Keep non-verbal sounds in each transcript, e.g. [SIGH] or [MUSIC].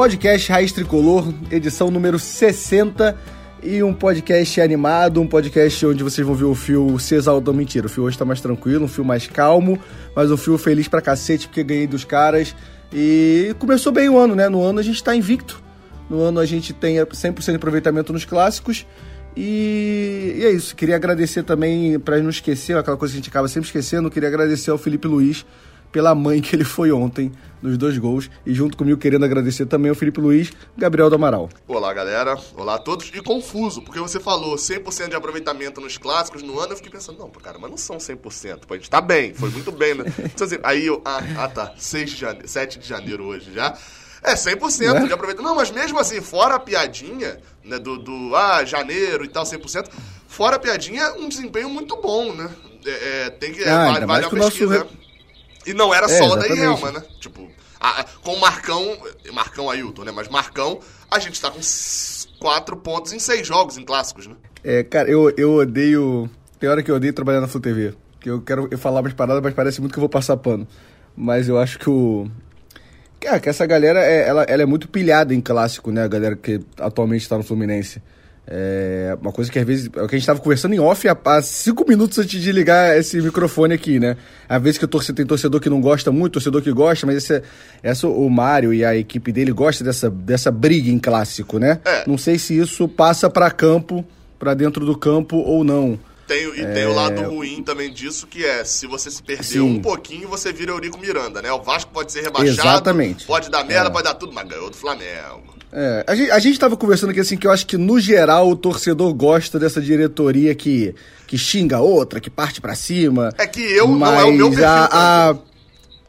podcast Raiz Tricolor, edição número 60 e um podcast animado, um podcast onde vocês vão ver o fio se exaltando. Mentira, o fio hoje tá mais tranquilo, um fio mais calmo, mas um fio feliz pra cacete porque ganhei dos caras. E começou bem o ano, né? No ano a gente tá invicto. No ano a gente tem 100% de aproveitamento nos clássicos. E, e é isso. Queria agradecer também, para não esquecer, aquela coisa que a gente acaba sempre esquecendo, queria agradecer ao Felipe Luiz pela mãe que ele foi ontem nos dois gols. E junto comigo, querendo agradecer também ao Felipe Luiz, Gabriel do Amaral. Olá, galera. Olá a todos. E confuso, porque você falou 100% de aproveitamento nos clássicos no ano. Eu fiquei pensando, não, cara, mas não são 100%. Pô, a gente tá bem, foi muito bem, né? [LAUGHS] Então, assim, aí eu, ah, ah, tá, 6 de janeiro, 7 de janeiro hoje já. É, 100% é? de aproveitamento. Não, mas mesmo assim, fora a piadinha, né, do, do, ah, janeiro e tal, 100%, fora a piadinha, um desempenho muito bom, né? É, é tem que, é, ah, vale, vale a pesquisa. Nosso... E não era é, só da Irelma, né? Tipo, a, com o Marcão, Marcão Ailton, né? Mas Marcão, a gente tá com quatro pontos em seis jogos em clássicos, né? É, cara, eu, eu odeio. Tem hora que eu odeio trabalhar na Flu TV. Que eu quero eu falar umas paradas, mas parece muito que eu vou passar pano. Mas eu acho que o. Cara, que essa galera é, ela, ela é muito pilhada em clássico, né? A galera que atualmente está no Fluminense. É uma coisa que às vezes. É o que a gente estava conversando em off há, há, cinco minutos antes de ligar esse microfone aqui, né? Às vezes que torce, tem torcedor que não gosta muito, torcedor que gosta, mas esse, essa, o Mário e a equipe dele gosta dessa, dessa briga em clássico, né? É. Não sei se isso passa para campo, para dentro do campo ou não. Tem, e é... tem o lado ruim também disso, que é, se você se perder Sim. um pouquinho, você vira Eurico Miranda, né? O Vasco pode ser rebaixado, Exatamente. pode dar merda, é. pode dar tudo, mas ganhou do Flamengo. É, a gente, a gente tava conversando aqui assim que eu acho que no geral o torcedor gosta dessa diretoria que, que xinga a outra, que parte para cima. É que eu não é o meu perfil. A, a...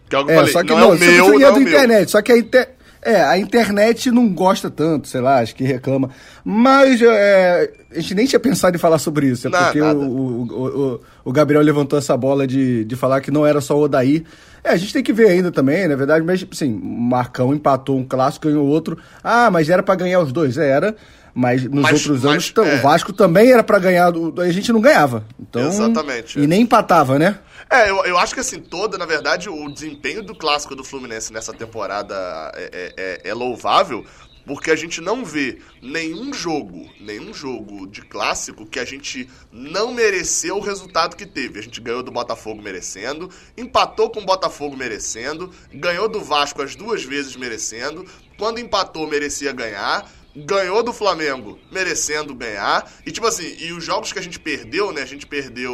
Que é, que é, falei, só que não, não é o meu, não é do internet, só que a inter... É, a internet não gosta tanto, sei lá, acho que reclama. Mas é, a gente nem tinha pensado em falar sobre isso, é não, porque o, o, o, o, Gabriel levantou essa bola de, de falar que não era só o Odaí. É, a gente tem que ver ainda também, na verdade, mas assim, Marcão empatou um clássico, ganhou outro. Ah, mas era para ganhar os dois, era. Mas nos mas, outros mas, anos é... o Vasco também era para ganhar, a gente não ganhava. Então, Exatamente. E nem empatava, né? É, eu, eu acho que assim, toda, na verdade, o desempenho do clássico do Fluminense nessa temporada é, é, é, é louvável, porque a gente não vê nenhum jogo, nenhum jogo de clássico que a gente não mereceu o resultado que teve. A gente ganhou do Botafogo merecendo, empatou com o Botafogo merecendo, ganhou do Vasco as duas vezes merecendo, quando empatou merecia ganhar, ganhou do Flamengo merecendo ganhar. E tipo assim, e os jogos que a gente perdeu, né? A gente perdeu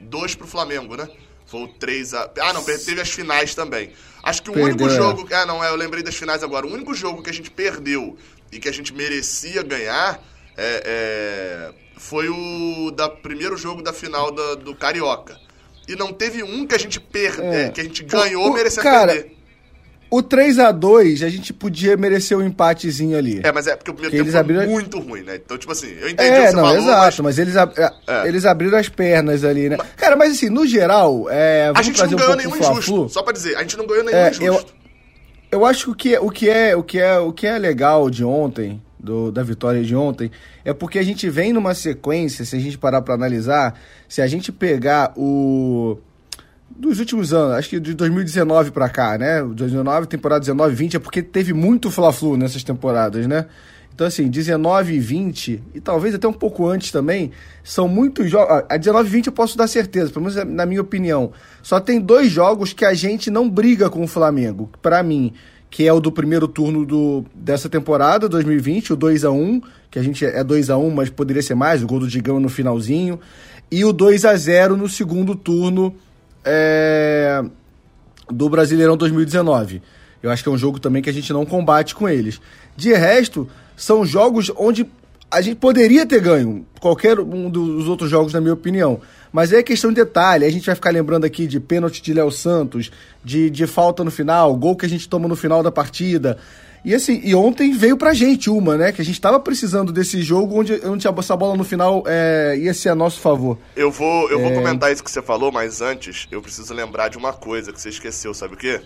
dois pro Flamengo, né? Foi o 3 a. Ah, não, teve as finais também. Acho que o perdeu, único é. jogo. Ah, não, é, eu lembrei das finais agora. O único jogo que a gente perdeu e que a gente merecia ganhar é, é, foi o da primeiro jogo da final da, do Carioca. E não teve um que a gente perdeu, é. que a gente ganhou merecendo perder. O 3 a 2 a gente podia merecer um empatezinho ali. É, mas é porque o primeiro tempo foi abriram... muito ruim, né? Então, tipo assim, eu entendi é, o que você não, falou, exato, mas, mas eles, ab... É, é. eles abriram as pernas ali, né? Mas... Cara, mas assim, no geral, é, a gente não ganhou um nenhum injusto. Só pra dizer, a gente não ganhou nenhum é, injusto. Eu, eu acho que o que, o que é o que é o que é legal de ontem, do, da vitória de ontem, é porque a gente vem numa sequência, se a gente parar para analisar, se a gente pegar o dos últimos anos, acho que de 2019 para cá, né? 2019, temporada 19 20, é porque teve muito Fla-Flu nessas temporadas, né? Então, assim, 19 e 20, e talvez até um pouco antes também, são muitos jogos. A 19 e 20 eu posso dar certeza, pelo menos na minha opinião. Só tem dois jogos que a gente não briga com o Flamengo, para mim, que é o do primeiro turno do, dessa temporada, 2020, o 2 a 1 que a gente é 2 a 1 mas poderia ser mais, o gol do Digão no finalzinho, e o 2 a 0 no segundo turno é, do Brasileirão 2019. Eu acho que é um jogo também que a gente não combate com eles. De resto, são jogos onde a gente poderia ter ganho qualquer um dos outros jogos, na minha opinião. Mas é questão de detalhe. A gente vai ficar lembrando aqui de pênalti de Léo Santos, de, de falta no final, gol que a gente toma no final da partida. E assim, e ontem veio pra gente uma, né? Que a gente tava precisando desse jogo onde, onde essa bola no final é, ia ser a nosso favor. Eu vou, eu é... vou comentar isso que você falou, mas antes eu preciso lembrar de uma coisa que você esqueceu, sabe o quê?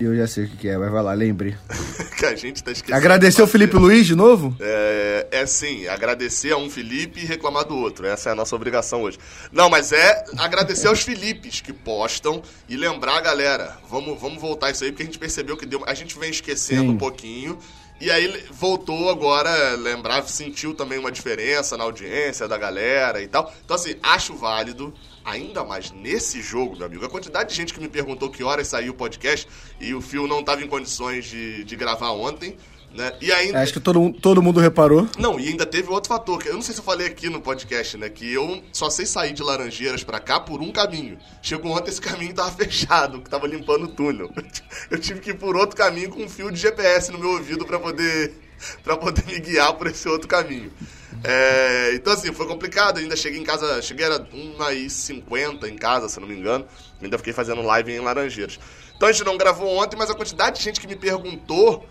Eu já sei o que é, mas vai lá, lembre. [LAUGHS] que a gente tá esquecendo. Agradecer o Felipe Luiz de novo? É, é sim, agradecer a um Felipe e reclamar do outro. Essa é a nossa obrigação hoje. Não, mas é agradecer aos Filipes que postam e lembrar a galera. Vamos, vamos voltar isso aí, porque a gente percebeu que deu. A gente vem esquecendo sim. um pouquinho. E aí voltou agora, lembrar, sentiu também uma diferença na audiência da galera e tal. Então, assim, acho válido, ainda mais nesse jogo, meu amigo. A quantidade de gente que me perguntou que horas saiu o podcast e o Fio não estava em condições de, de gravar ontem. Né? E ainda... Acho que todo, todo mundo reparou. Não, e ainda teve outro fator, que eu não sei se eu falei aqui no podcast, né? Que eu só sei sair de Laranjeiras para cá por um caminho. Chegou ontem, esse caminho tava [LAUGHS] fechado, que tava limpando o túnel. [LAUGHS] Eu tive que ir por outro caminho com um fio de GPS no meu ouvido para poder [LAUGHS] para poder me guiar por esse outro caminho. É, então, assim, foi complicado. Ainda cheguei em casa, cheguei era 1h50 em casa, se não me engano. Ainda fiquei fazendo live em Laranjeiras. Então a gente não gravou ontem, mas a quantidade de gente que me perguntou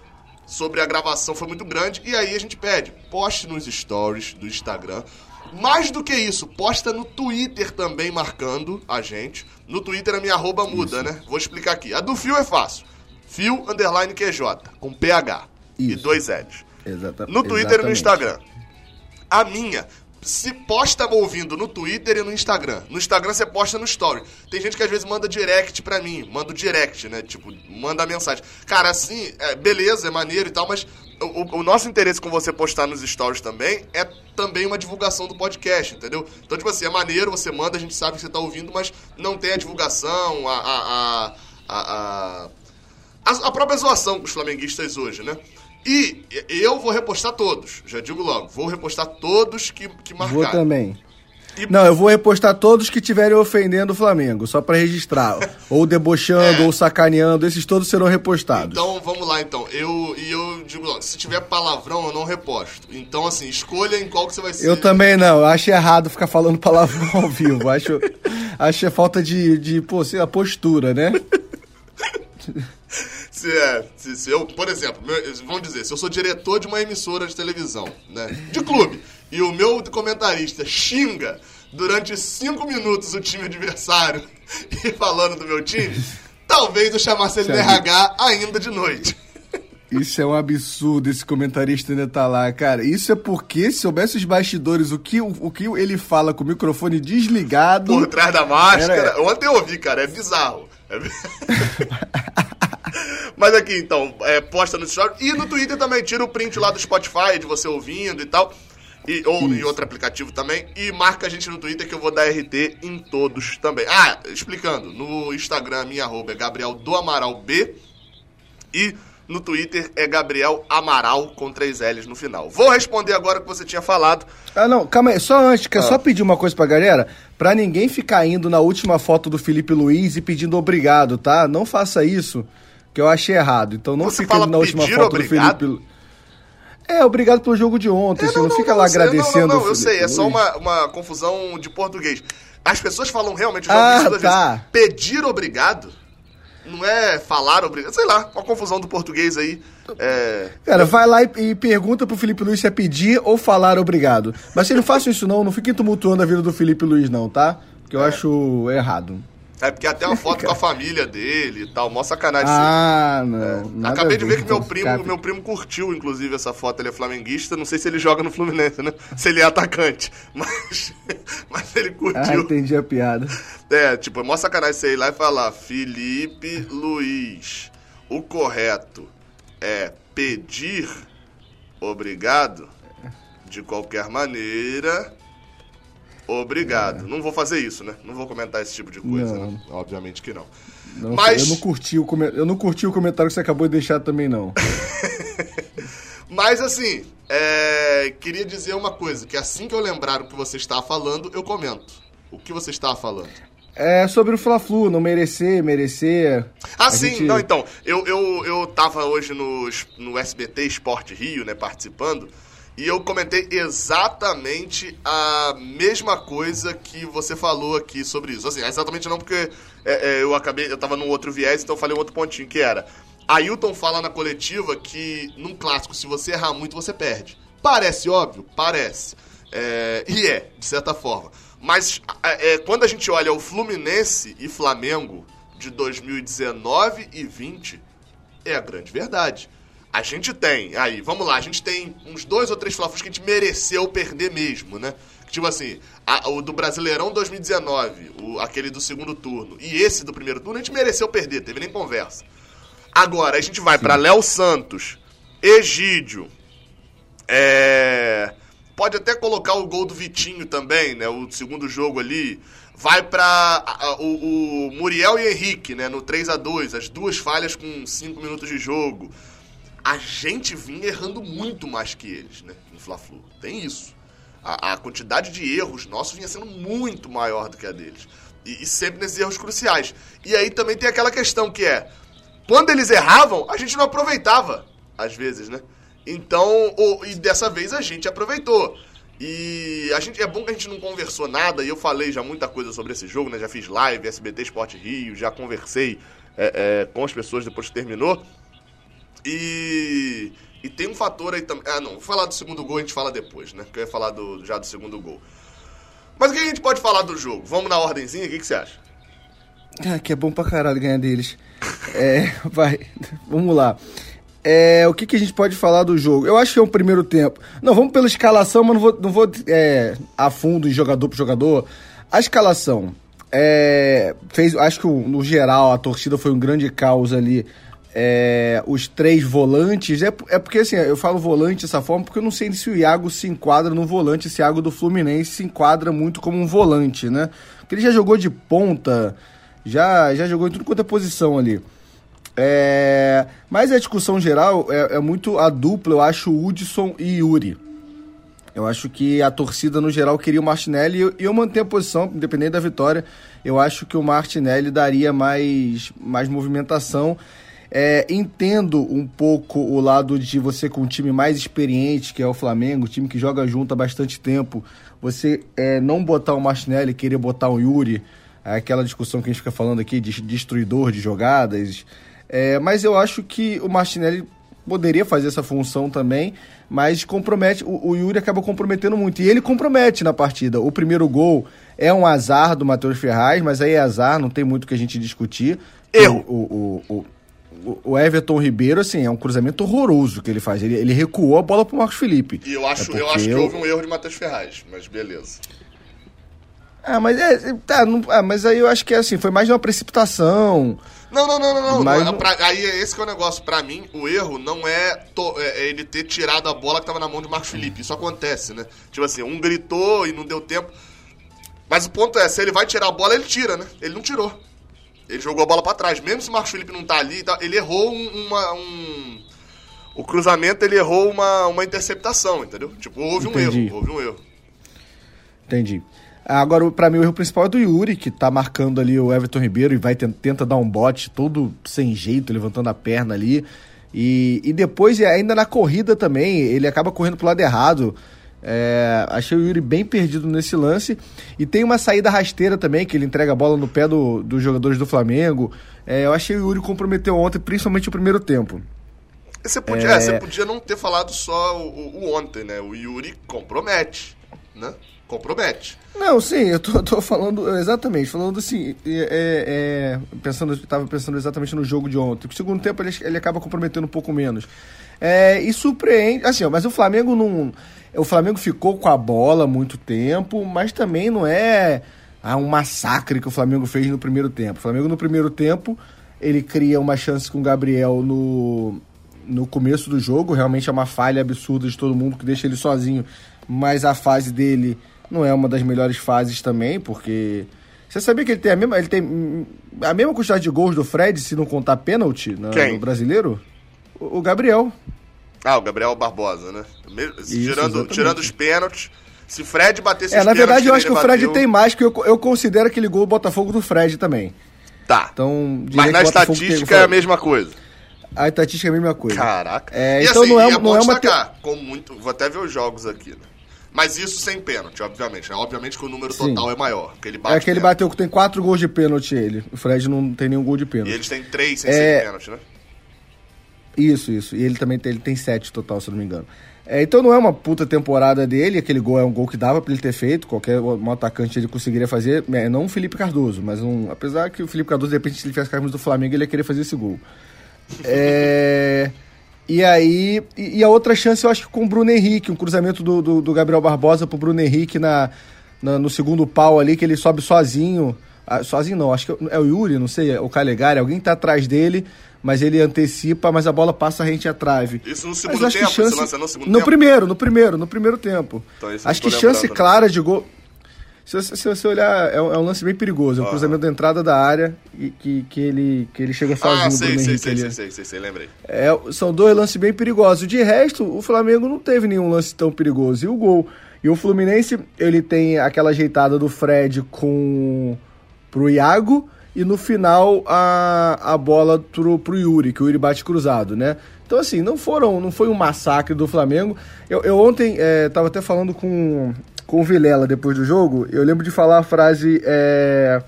sobre a gravação foi muito grande. E aí a gente pede, poste nos stories do Instagram. Mais do que isso, posta no Twitter também marcando a gente. No Twitter a minha arroba muda, isso. né? Vou explicar aqui. A do Fio é fácil. Fio underline QJ, com PH isso. e dois L's. Exata no Twitter Exatamente. e no Instagram. A minha, se posta ouvindo no Twitter e no Instagram. No Instagram você posta no Story. Tem gente que às vezes manda direct pra mim, manda o direct, né? Tipo, manda mensagem. Cara, assim, é, beleza, é maneiro e tal, mas o, o, nosso interesse com você postar nos stories também é também uma divulgação do podcast, entendeu? Então, tipo assim, é maneiro, você manda, a gente sabe que você tá ouvindo, mas não tem a divulgação, a, a, a, a, a, a própria zoação com os flamenguistas hoje, né? E eu vou repostar todos, já digo logo, vou repostar todos que, que marcaram. Vou também. E... Não, eu vou repostar todos que estiverem ofendendo o Flamengo, só para registrar. [LAUGHS] ou debochando, é. ou sacaneando, esses todos serão repostados. Então, vamos lá, então. Eu, e eu digo logo, se tiver palavrão, eu não reposto. Então, assim, escolha em qual que você vai ser. Eu também não, eu acho errado ficar falando [LAUGHS] palavrão ao vivo. acho, acho é falta de, de pô, sei, a postura, né? [LAUGHS] Se, é, se, se, eu, por exemplo, meu, vamos dizer, se eu sou diretor de uma emissora de televisão, né, de clube, e o meu comentarista xinga durante cinco minutos o time adversário [LAUGHS] e falando do meu time, talvez eu chamasse ele de RH ainda de noite. Isso é um absurdo, esse comentarista ainda tá lá, cara. Isso é porque, se soubesse os bastidores, o que, o, o que ele fala com o microfone desligado. Por trás da máscara. Era... Ontem eu ouvi, cara, é bizarro. [LAUGHS] Mas aqui, então, é, posta no story. E no Twitter também, tira o print lá do Spotify, de você ouvindo e tal. E, ou Isso. em outro aplicativo também. E marca a gente no Twitter que eu vou dar RT em todos também. Ah, explicando. No Instagram, minha arroba é Gabriel do Amaral B. E no Twitter é Gabriel Amaral com três L's no final. Vou responder agora o que você tinha falado. Ah, não, calma aí. Só antes, quer ah. só pedir uma coisa pra galera? Pra ninguém ficar indo na última foto do Felipe Luiz e pedindo obrigado, tá? Não faça isso que eu achei errado. Então não Você fica na última foto obrigado? do Felipe. É, obrigado pelo jogo de ontem. É, não, você não, não fica não, lá agradecendo. Não, não, eu sei, é só uma, uma confusão de português. As pessoas falam realmente, ah, tá. vezes, pedir obrigado não é falar obrigado, sei lá, uma confusão do português aí. É... Cara, vai lá e, e, pergunta pro Felipe Luiz se é pedir ou falar obrigado. Mas se não façam isso não, não fiquem tumultuando a vida do Felipe Luiz não, tá? Que eu é. acho errado. É porque até uma [LAUGHS] foto com a família dele e tal, mó sacanagem. Ah, não. É. Acabei de ver que meu primo, meu primo curtiu, inclusive, essa foto. Ele é flamenguista. Não sei se ele joga no Fluminense, né? Se ele é atacante. [LAUGHS] Mas, mas ele curtiu. Ah, entendi a piada. É, tipo, é mó sacanagem você ir lá e falar Felipe Luiz. O correto é pedir obrigado de qualquer maneira Obrigado. É. Não vou fazer isso, né? Não vou comentar esse tipo de coisa, não. Né? Obviamente que não. não Mas... eu, não curti o com... eu não curti o comentário que você acabou de deixar também, não. [LAUGHS] Mas assim, é... queria dizer uma coisa, que assim que eu lembrar o que você estava falando, eu comento. O que você estava falando? É sobre o Fla-Flu, não merecer, merecer. Ah, sim, gente... não, então. Eu, eu, eu tava hoje no, no SBT Esporte Rio, né, participando e eu comentei exatamente a mesma coisa que você falou aqui sobre isso. Assim, exatamente não porque é, é, eu acabei, eu tava num outro viés, então eu falei um outro pontinho, que era... Ailton fala na coletiva que num clássico, se você errar muito, você perde. Parece óbvio? Parece. É, e é, de certa forma. Mas é, quando a gente olha o Fluminense e Flamengo de 2019 e 20, é a grande verdade. A gente tem, aí, vamos lá, a gente tem uns dois ou três fla que a gente mereceu perder mesmo, né? Tipo assim, a, o do Brasileirão 2019, o, aquele do segundo turno, e esse do primeiro turno, a gente mereceu perder, teve nem conversa. Agora, a gente vai para Léo Santos, Egídio, é... Pode até colocar o gol do Vitinho também, né? O segundo jogo ali. Vai para o, o, Muriel e Henrique, né? No 3 a 2 as duas falhas com 5 minutos de jogo. A gente vinha errando muito mais que eles, né? No Fla-Flu. Tem isso. A, a, quantidade de erros nossos vinha sendo muito maior do que a deles. E, e sempre nesses erros cruciais. E aí também tem aquela questão que é quando eles erravam, a gente não aproveitava, às vezes, né? Então, e dessa vez a gente aproveitou. E a gente, é bom que a gente não conversou nada, e eu falei já muita coisa sobre esse jogo, né? Já fiz live, SBT Sport Rio, já conversei é, é, com as pessoas depois que terminou. E, e tem um fator aí também. Ah, não, vou falar do segundo gol, a gente fala depois, né? Que eu ia falar do, já do segundo gol. Mas o que a gente pode falar do jogo? Vamos na ordemzinha, o que, que você acha? Ah, que é bom pra caralho ganhar deles. É, [LAUGHS] vai, vamos lá. É, o que, que, a gente pode falar do jogo? Eu acho que é um primeiro tempo. Não, vamos pela escalação, mas não vou, não vou é, a fundo jogador por jogador. A escalação. É, fez, acho que no geral a torcida foi um grande caos ali. É, os três volantes. É, é porque assim, eu falo volante dessa forma porque eu não sei se o Iago se enquadra no volante. Esse Iago do Fluminense se enquadra muito como um volante, né? Porque ele já jogou de ponta já, já jogou em tudo quanto é posição ali. É, mas a discussão geral é, é, muito a dupla, eu acho, Hudson e Yuri. Eu acho que a torcida, no geral, queria o Martinelli e eu, eu mantenho a posição, independente da vitória. Eu acho que o Martinelli daria mais, mais movimentação. É, entendo um pouco o lado de você com um time mais experiente, que é o Flamengo, time que joga junto há bastante tempo, você é, não botar o Martinelli, querer botar o Yuri, é aquela discussão que a gente fica falando aqui de destruidor de jogadas. É, mas eu acho que o Martinelli poderia fazer essa função também, mas compromete. O, o, Yuri acaba comprometendo muito. E ele compromete na partida. O primeiro gol é um azar do Matheus Ferraz, mas aí é azar, não tem muito o que a gente discutir. Eu! O, o, o, o, Everton Ribeiro, assim, é um cruzamento horroroso que ele faz. Ele, ele recuou a bola pro Marcos Felipe. E eu acho, é eu acho que houve um erro de Matheus Ferraz, mas beleza. Ah, mas é. Tá, não, ah, mas aí eu acho que é assim, foi mais de uma precipitação. Não, não, não, não, não. Não pra, aí esse que é o negócio. Pra mim, o erro não é, to, é, é, ele ter tirado a bola que tava na mão de Marcos Felipe. Isso acontece, né? Tipo assim, um gritou e não deu tempo. Mas o ponto é, se ele vai tirar a bola, ele tira, né? Ele não tirou. Ele jogou a bola para trás. Mesmo se o Marcos Felipe não tá ali, ele errou uma, um. O cruzamento, ele errou uma, uma interceptação, entendeu? Tipo, houve Entendi. um erro. Houve um erro. Entendi. Agora, para mim, o erro principal é do Yuri, que tá marcando ali o Everton Ribeiro e vai tenta dar um bote todo sem jeito, levantando a perna ali. E, e depois, ainda na corrida também, ele acaba correndo pro lado errado. É, achei o Yuri bem perdido nesse lance. E tem uma saída rasteira também, que ele entrega a bola no pé do, dos jogadores do Flamengo. É, eu achei o Yuri comprometeu ontem, principalmente o primeiro tempo. Você podia, é... você podia não ter falado só o, o ontem, né? O Yuri compromete, né? compromete. Não, sim, eu tô, tô falando exatamente, falando assim, é, é, pensando, estava pensando exatamente no jogo de ontem. O segundo tempo ele, ele acaba comprometendo um pouco menos. É, e surpreende, assim, ó, mas o Flamengo não, o Flamengo ficou com a bola muito tempo, mas também não é ah, um massacre que o Flamengo fez no primeiro tempo. O Flamengo no primeiro tempo ele cria uma chance com o Gabriel no no começo do jogo, realmente é uma falha absurda de todo mundo que deixa ele sozinho, mas a fase dele não é uma das melhores fases também, porque. Você sabia que ele tem a mesma, ele tem a mesma quantidade de gols do Fred, se não contar pênalti no, no brasileiro? O, o, Gabriel. Ah, o Gabriel Barbosa, né? Isso, tirando, tirando os pênaltis. Se Fred batesse É, na verdade eu acho que o Fred bateu... tem mais, que eu, eu considero aquele gol Botafogo do Fred também. Tá. Então, Mas na estatística é a mesma coisa. A estatística é a mesma coisa. Caraca. É, então assim, não é, é não é uma. Destacar, com muito, vou até ver os jogos aqui, né? Mas isso sem pênalti, obviamente. Né? Obviamente que o número Sim. total é maior. Que ele bate é que ele bateu, tem quatro gols de pênalti ele. O Fred não tem nenhum gol de pênalti. E eles têm três sem é... ser pênalti, né? Isso, isso. E ele também tem, ele tem sete total, se não me engano. É, então não é uma puta temporada dele, aquele gol é um gol que dava para ele ter feito, qualquer um atacante ele conseguiria fazer, é, não o Felipe Cardoso, mas um, apesar que o Felipe Cardoso, de repente, se ele fizesse a camisa do Flamengo, ele ia querer fazer esse gol. É. E aí, e, e, a outra chance eu acho que com o Bruno Henrique, um cruzamento do, do, do Gabriel Barbosa pro Bruno Henrique na, na, no segundo pau ali, que ele sobe sozinho. Ah, sozinho não, acho que é o Yuri, não sei, é o Calegari, alguém tá atrás dele, mas ele antecipa, mas a bola passa rente à trave. Isso no segundo tempo, chance... você no segundo no tempo? primeiro, no primeiro, no primeiro tempo. Então, acho que chance né? clara de gol. Se, se, você olhar, é um, é um, lance bem perigoso. É um ah. cruzamento da entrada da área e que, que, ele, que ele chega sozinho. Ah, sei, sei, sei, sei, sei, sei, sei, lembrei. É, são dois lances bem perigosos. De resto, o Flamengo não teve nenhum lance tão perigoso. E o gol. E o Fluminense, ele tem aquela ajeitada do Fred com pro Iago e no final a, a bola pro, pro Yuri, que o Yuri bate cruzado, né? Então, assim, não foram, não foi um massacre do Flamengo. Eu, eu ontem é, tava até falando com, com o Vilela depois do jogo, eu lembro de falar a frase. É,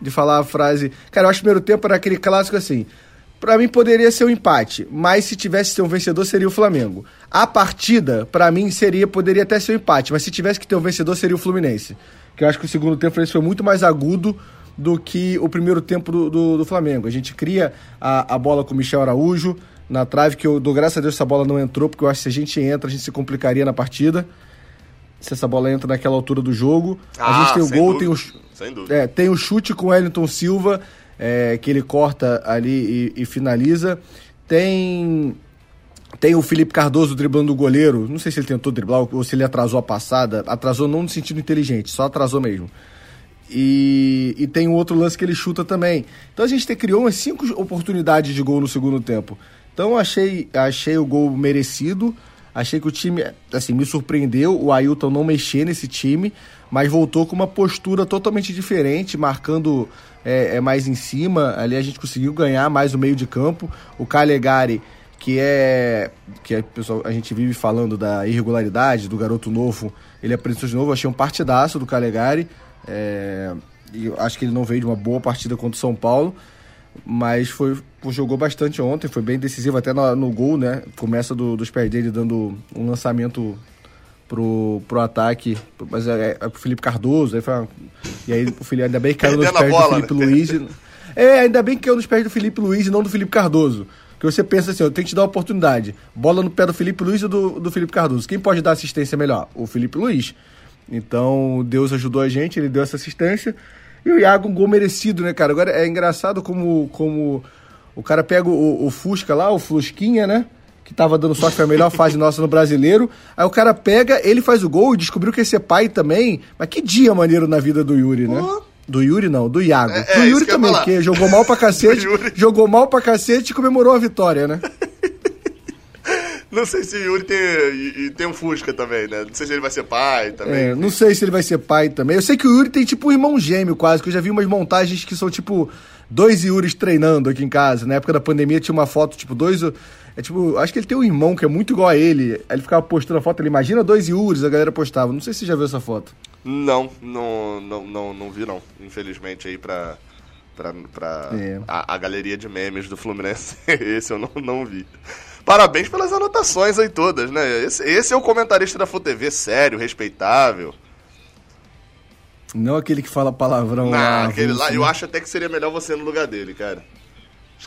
de falar a frase. Cara, eu acho que o primeiro tempo era aquele clássico assim. Para mim poderia ser um empate, mas se tivesse que ter um vencedor seria o Flamengo. A partida, para mim, seria poderia até ser um empate, mas se tivesse que ter um vencedor seria o Fluminense. Que eu acho que o segundo tempo foi muito mais agudo do que o primeiro tempo do, do, do Flamengo. A gente cria a, a bola com o Michel Araújo na trave, que eu dou graças a Deus essa bola não entrou, porque eu acho que se a gente entra, a gente se complicaria na partida se essa bola entra naquela altura do jogo. Ah, a gente tem o gol, tem o, é, tem o chute com o Wellington Silva, é, que ele corta ali e, e, finaliza. Tem. Tem o Felipe Cardoso driblando o goleiro. Não sei se ele tentou driblar ou se ele atrasou a passada. Atrasou não no sentido inteligente, só atrasou mesmo. E, e tem um outro lance que ele chuta também. Então a gente te, criou umas cinco oportunidades de gol no segundo tempo. Então achei, achei o gol merecido. Achei que o time, assim, me surpreendeu o Ailton não mexer nesse time, mas voltou com uma postura totalmente diferente, marcando é, é mais em cima. Ali a gente conseguiu ganhar mais o meio de campo. O Calegari, que é. que é, pessoal, a gente vive falando da irregularidade do garoto novo, ele apresentou de novo. Achei um partidaço do Calegari. É, e acho que ele não veio de uma boa partida contra o São Paulo mas foi jogou bastante ontem, foi bem decisivo até no, no gol, né? Começa do, dos pés dele dando um lançamento pro, pro ataque, mas é, é, pro Felipe Cardoso, aí uma, e aí o Felipe, ainda bem que caiu nos pés bola, do Felipe né? Luiz. É, ainda bem que caiu nos pés do Felipe Luiz e não do Felipe Cardoso. Que você pensa assim, eu tenho que te dar uma oportunidade. Bola no pé do Felipe Luiz e do, do Felipe Cardoso. Quem pode dar assistência melhor? O Felipe Luiz. Então, Deus ajudou a gente, ele deu essa assistência. E o Iago, um gol merecido, né, cara? Agora é engraçado como, como o cara pega o, o Fusca lá, o Flusquinha, né? Que tava dando sorte, foi a melhor fase nossa no brasileiro. Aí o cara pega, ele faz o gol e descobriu que ia ser pai também. Mas que dia maneiro na vida do Yuri, né? Do Yuri não, do Iago. É, do é, Yuri também, porque jogou mal pra [LAUGHS] cacete, jogou mal pra cacete e comemorou a vitória, né? [LAUGHS] Não sei se o Yuri tem, e, e tem um Fusca também, né? Não sei se ele vai ser pai também. É, não sei se ele vai ser pai também. Eu sei que o Yuri tem tipo um irmão gêmeo quase, que eu já vi umas montagens que são tipo dois Yuris treinando aqui em casa. Na época da pandemia tinha uma foto, tipo, dois. É tipo, acho que ele tem um irmão que é muito igual a ele. Aí ele ficava postando a foto, ele imagina dois Yuris, a galera postava. Não sei se você já viu essa foto. Não, não, não, não, não vi não. Infelizmente aí pra, pra, pra é. a, a, galeria de memes do Fluminense. [LAUGHS] Esse eu não, não vi. Parabéns pelas anotações aí todas, né? Esse, esse é o comentarista da FUTV, sério, respeitável. Não aquele que fala palavrão não, lá. aquele lá, eu acho até que seria melhor você no lugar dele, cara.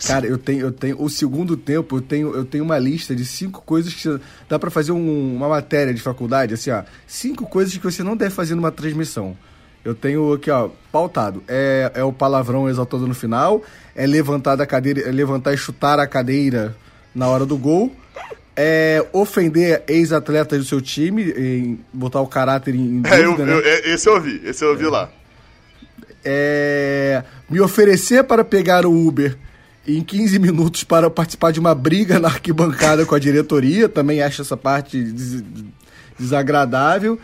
Cara, eu tenho, eu tenho. O segundo tempo, eu tenho, eu tenho uma lista de cinco coisas que dá para fazer um, uma matéria de faculdade, assim, ó. Cinco coisas que você não deve fazer numa transmissão. Eu tenho aqui, ó, pautado. É, é o palavrão exaltado no final, é levantar da cadeira, é levantar e chutar a cadeira na hora do gol. É ofender ex-atletas do seu time, em botar o caráter em dúvida, é, eu, né? eu, é, esse eu ouvi, esse eu ouvi é. lá. É, me oferecer para pegar o Uber em 15 minutos para participar de uma briga na arquibancada com a diretoria, também acho essa parte des desagradável.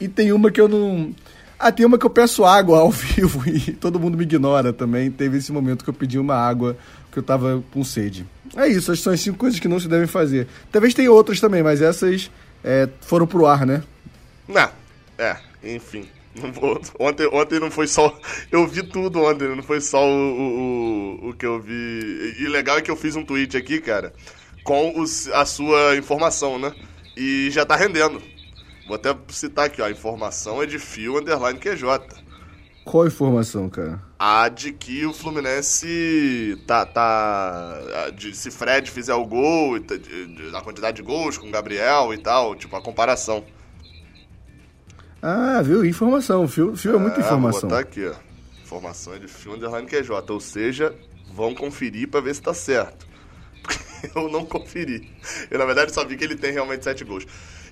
E tem uma que eu não. Ah, tem uma que eu peço água ao [LAUGHS] vivo e todo mundo me ignora também. Teve esse momento que eu pedi uma água que eu tava com sede. É isso, essas são as cinco coisas que não se devem fazer. Talvez tenha outras também, mas essas é, foram pro ar, né? Não, é, enfim. Ontem, ontem não foi só. Eu vi tudo ontem, não foi só o, o, o que eu vi. E legal é que eu fiz um tweet aqui, cara, com os, a sua informação, né? E já tá rendendo. Vou até citar aqui, ó. Informação é de fio underline QJ. Qual informação, cara? A de que o Fluminense tá. tá de, se Fred fizer o gol, a quantidade de gols com o Gabriel e tal, tipo, a comparação. Ah, viu? Informação. Fio, fio é muita informação. Vou botar aqui, ó. Informação é de Fio Underline QJ. Ou seja, vão conferir para ver se tá certo. Porque [LAUGHS] eu não conferi. Eu, na verdade, só vi que ele tem realmente sete gols.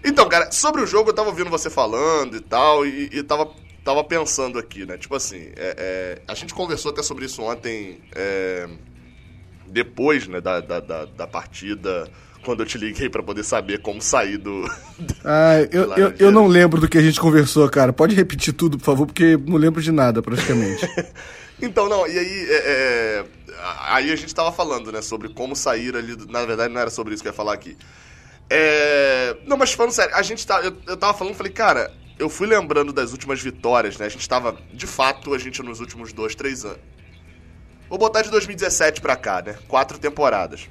Então, cara, sobre o jogo, eu tava ouvindo você falando e tal, e, e tava, tava pensando aqui, né? Tipo assim, é, é, a gente conversou até sobre isso ontem, é, depois né, da, da, da, da partida quando eu te liguei para poder saber como sair do. Ah, eu, eu, eu, não lembro do que a gente conversou, cara. Pode repetir tudo, por favor, porque não lembro de nada, praticamente. [LAUGHS] então, não, e aí. É, é, aí a gente tava falando, né, sobre como sair ali. Do... Na verdade, não era sobre isso que eu ia falar aqui. É... Não, mas falando sério, a gente tá. Eu, eu tava falando, falei, cara, eu fui lembrando das últimas vitórias, né? A gente tava. De fato, a gente nos últimos dois, três anos. Vou botar de 2017 pra cá, né? Quatro temporadas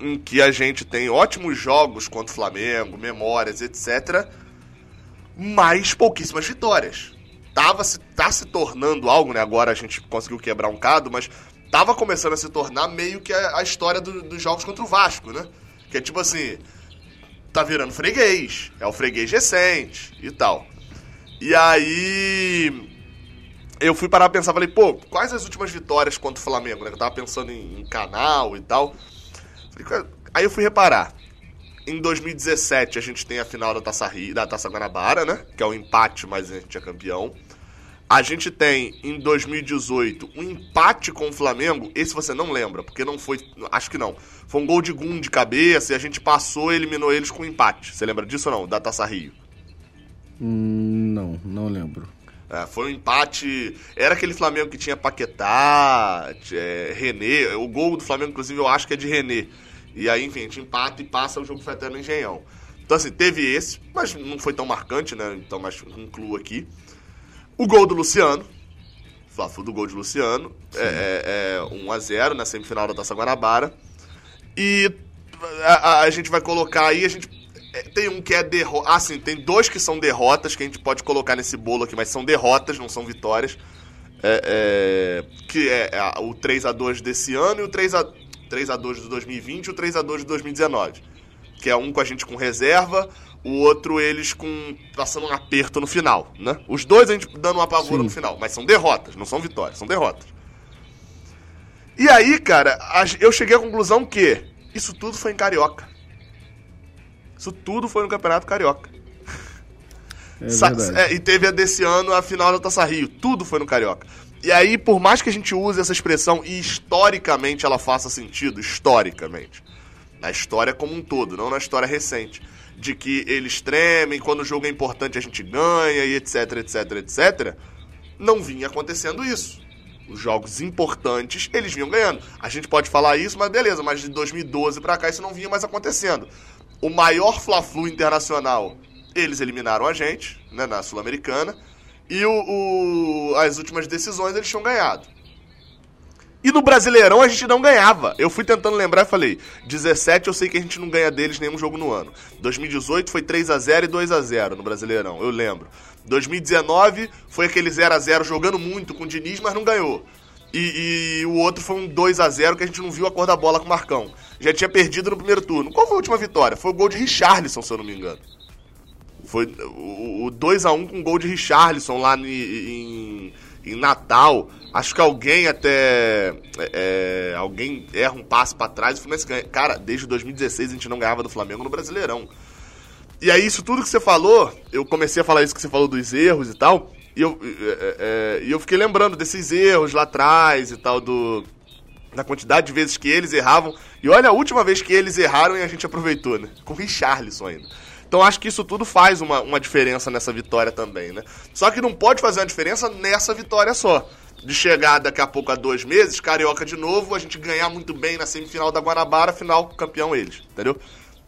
em que a gente tem ótimos jogos contra o Flamengo, memórias, etc., mas pouquíssimas vitórias. Tava se, tá se tornando algo, né? Agora a gente conseguiu quebrar um cado, mas tava começando a se tornar meio que a, a história do, dos jogos contra o Vasco, né? Que é tipo assim, tá virando freguês, é o freguês recente e tal. E aí eu fui parar pra pensar, falei, pô, quais as últimas vitórias contra o Flamengo, né? Eu tava pensando em, em canal e tal. Aí eu fui reparar. Em 2017 a gente tem a final da Taça, Rio, da Taça Guanabara, né? Que é o empate, mas a gente é campeão. A gente tem em 2018 um empate com o Flamengo. Esse você não lembra, porque não foi. Acho que não. Foi um gol de Gum de cabeça e a gente passou e eliminou eles com um empate. Você lembra disso ou não? Da Taça Rio? Hum, não, não lembro. É, foi um empate. Era aquele Flamengo que tinha Paquetá, é, René. O gol do Flamengo, inclusive, eu acho que é de René. E aí, enfim, a gente empata e passa o jogo foi até no Engenhão. Então, assim, teve esse, mas não foi tão marcante, né? Então, mas incluo aqui. O gol do Luciano. Fla-Flu do gol de Luciano. É, é, é 1x0 na semifinal da Taça Guanabara. E a, a, a, gente vai colocar aí, a gente. É, tem um que é derrota. Ah, sim, tem dois que são derrotas que a gente pode colocar nesse bolo aqui, mas são derrotas, não são vitórias. É, é, que é, é o 3 a 2 desse ano e o 3 a 3 a 2 de 2020 e o 3 a 2 de 2019. Que é um com a gente com reserva, o outro eles com passando um aperto no final, né? Os dois a gente dando uma pavora no final, mas são derrotas, não são vitórias, são derrotas. E aí, cara, eu cheguei à conclusão que isso tudo foi em Carioca. Isso tudo foi no Campeonato Carioca. [LAUGHS] É é, e teve a desse ano a final da Taça Rio. Tudo foi no Carioca. E aí, por mais que a gente use essa expressão e historicamente ela faça sentido, historicamente, na história como um todo, não na história recente, de que eles tremem, quando o jogo é importante a gente ganha e etc, etc, etc, não vinha acontecendo isso. Os jogos importantes, eles vinham ganhando. A gente pode falar isso, mas beleza, mas de 2012 para cá isso não vinha mais acontecendo. O maior Fla-Flu internacional, eles eliminaram a gente, né, na Sul-Americana e o, o, as últimas decisões eles tinham ganhado. E no Brasileirão a gente não ganhava. Eu fui tentando lembrar e falei: 17 eu sei que a gente não ganha deles nenhum jogo no ano. 2018 foi 3 a 0 e 2 a 0 no Brasileirão, eu lembro. 2019 foi aquele 0 a 0 jogando muito com o Diniz, mas não ganhou. E, e, o outro foi um 2 a 0 que a gente não viu a cor da bola com o Marcão. Já tinha perdido no primeiro turno. Qual foi a última vitória? Foi o gol de Richarlison, se eu não me engano. Foi o, 2x1 com gol de Richarlison lá em, em Natal. Acho que alguém até. É, é alguém erra um passe para trás e o Fluminense ganha. Cara, desde 2016 a gente não ganhava do Flamengo no Brasileirão. E aí, isso tudo que você falou, eu comecei a falar isso que você falou dos erros e tal. E eu, é, é, e eu fiquei lembrando desses erros lá atrás e tal, do, da quantidade de vezes que eles erravam. E olha a última vez que eles erraram e a gente aproveitou, né? Com o Richarlison ainda. Então acho que isso tudo faz uma, uma diferença nessa vitória também, né? Só que não pode fazer uma diferença nessa vitória só. De chegar daqui a pouco a dois meses, carioca de novo, a gente ganhar muito bem na semifinal da Guanabara, final campeão eles, entendeu?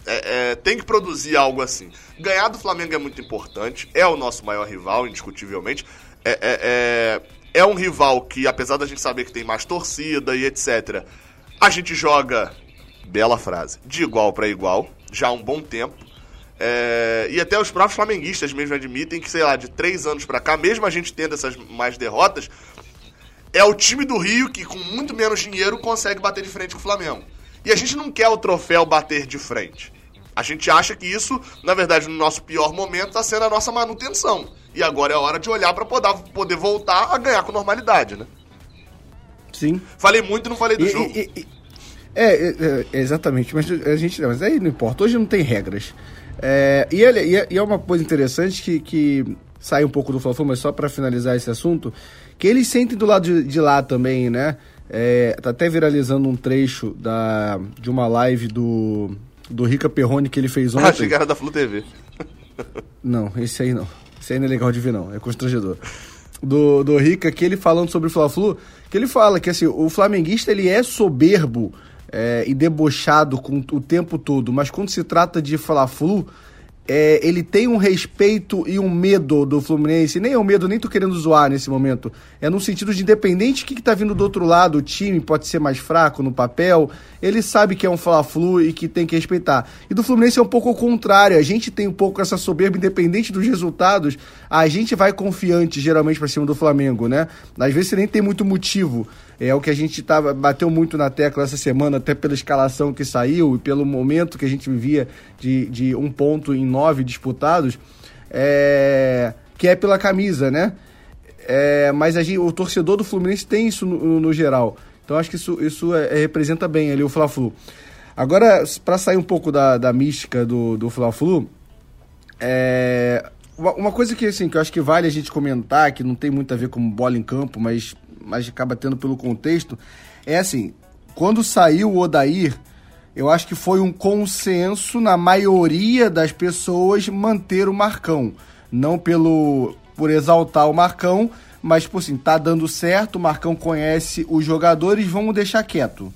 É, é, tem que produzir algo assim. Ganhar do Flamengo é muito importante, é o nosso maior rival, indiscutivelmente. É, é, é, é um rival que, apesar da gente saber que tem mais torcida e etc., a gente joga, bela frase, de igual para igual, já há um bom tempo. É, e até os próprios flamenguistas mesmo admitem que, sei lá, de três anos para cá, mesmo a gente tendo essas mais derrotas, é o time do Rio que, com muito menos dinheiro, consegue bater de frente com o Flamengo. E a gente não quer o troféu bater de frente. A gente acha que isso, na verdade, no nosso pior momento, está sendo a nossa manutenção. E agora é hora de olhar para poder, poder voltar a ganhar com normalidade, né? Sim. Falei muito e não falei do E- jogo. e- e- é, é, é, exatamente, mas a gente mas aí não importa, hoje não tem regras. É, e, ele- e é- e é uma coisa interessante que, que sai um pouco do Fla-Flu, mas só para finalizar esse assunto, que eles sentem do lado de, de lá também, né? É, tá até viralizando um trecho da, de uma live do, do Rica Perrone que ele fez [LAUGHS] ontem. Que era da Flu TV. Não, esse aí não. Esse aí não é legal de ver, não. É constrangedor. Do, do Rica, que ele falando sobre o Fla-Flu, que ele fala que assim, o flamenguista ele é soberbo é, e debochado com o tempo todo, mas quando se trata de Fla-Flu, é, ele tem um respeito e um medo do Fluminense. Nem é um medo, nem tô querendo zoar nesse momento. É no sentido de independente do que, que tá vindo do outro lado, o time pode ser mais fraco no papel, ele sabe que é um Fla-Flu e que tem que respeitar. E do Fluminense é um pouco ao contrário. A gente tem um pouco essa soberba, independente dos resultados, a gente vai confiante geralmente pra cima do Flamengo, né? Às vezes você nem tem muito motivo. É o que a gente tava, bateu muito na tecla essa semana, até pela escalação que saiu e pelo momento que a gente vivia de, de um ponto em nove disputados, é, que é pela camisa, né? É, mas a gente, o torcedor do Fluminense tem isso no, no- geral. Então acho que isso, isso é- é- representa bem ali o Fla-Flu. Agora, para sair um pouco da, da mística do, do Fla-Flu, é, uma, uma coisa que, assim, que eu acho que vale a gente comentar, que não tem muito a ver com bola em campo, mas, mas acaba tendo pelo contexto, é assim, quando saiu o Odair, eu acho que foi um consenso na maioria das pessoas manter o Marcão. Não pelo por exaltar o Marcão, mas, tipo assim, tá dando certo, o Marcão conhece os jogadores, vamos deixar quieto.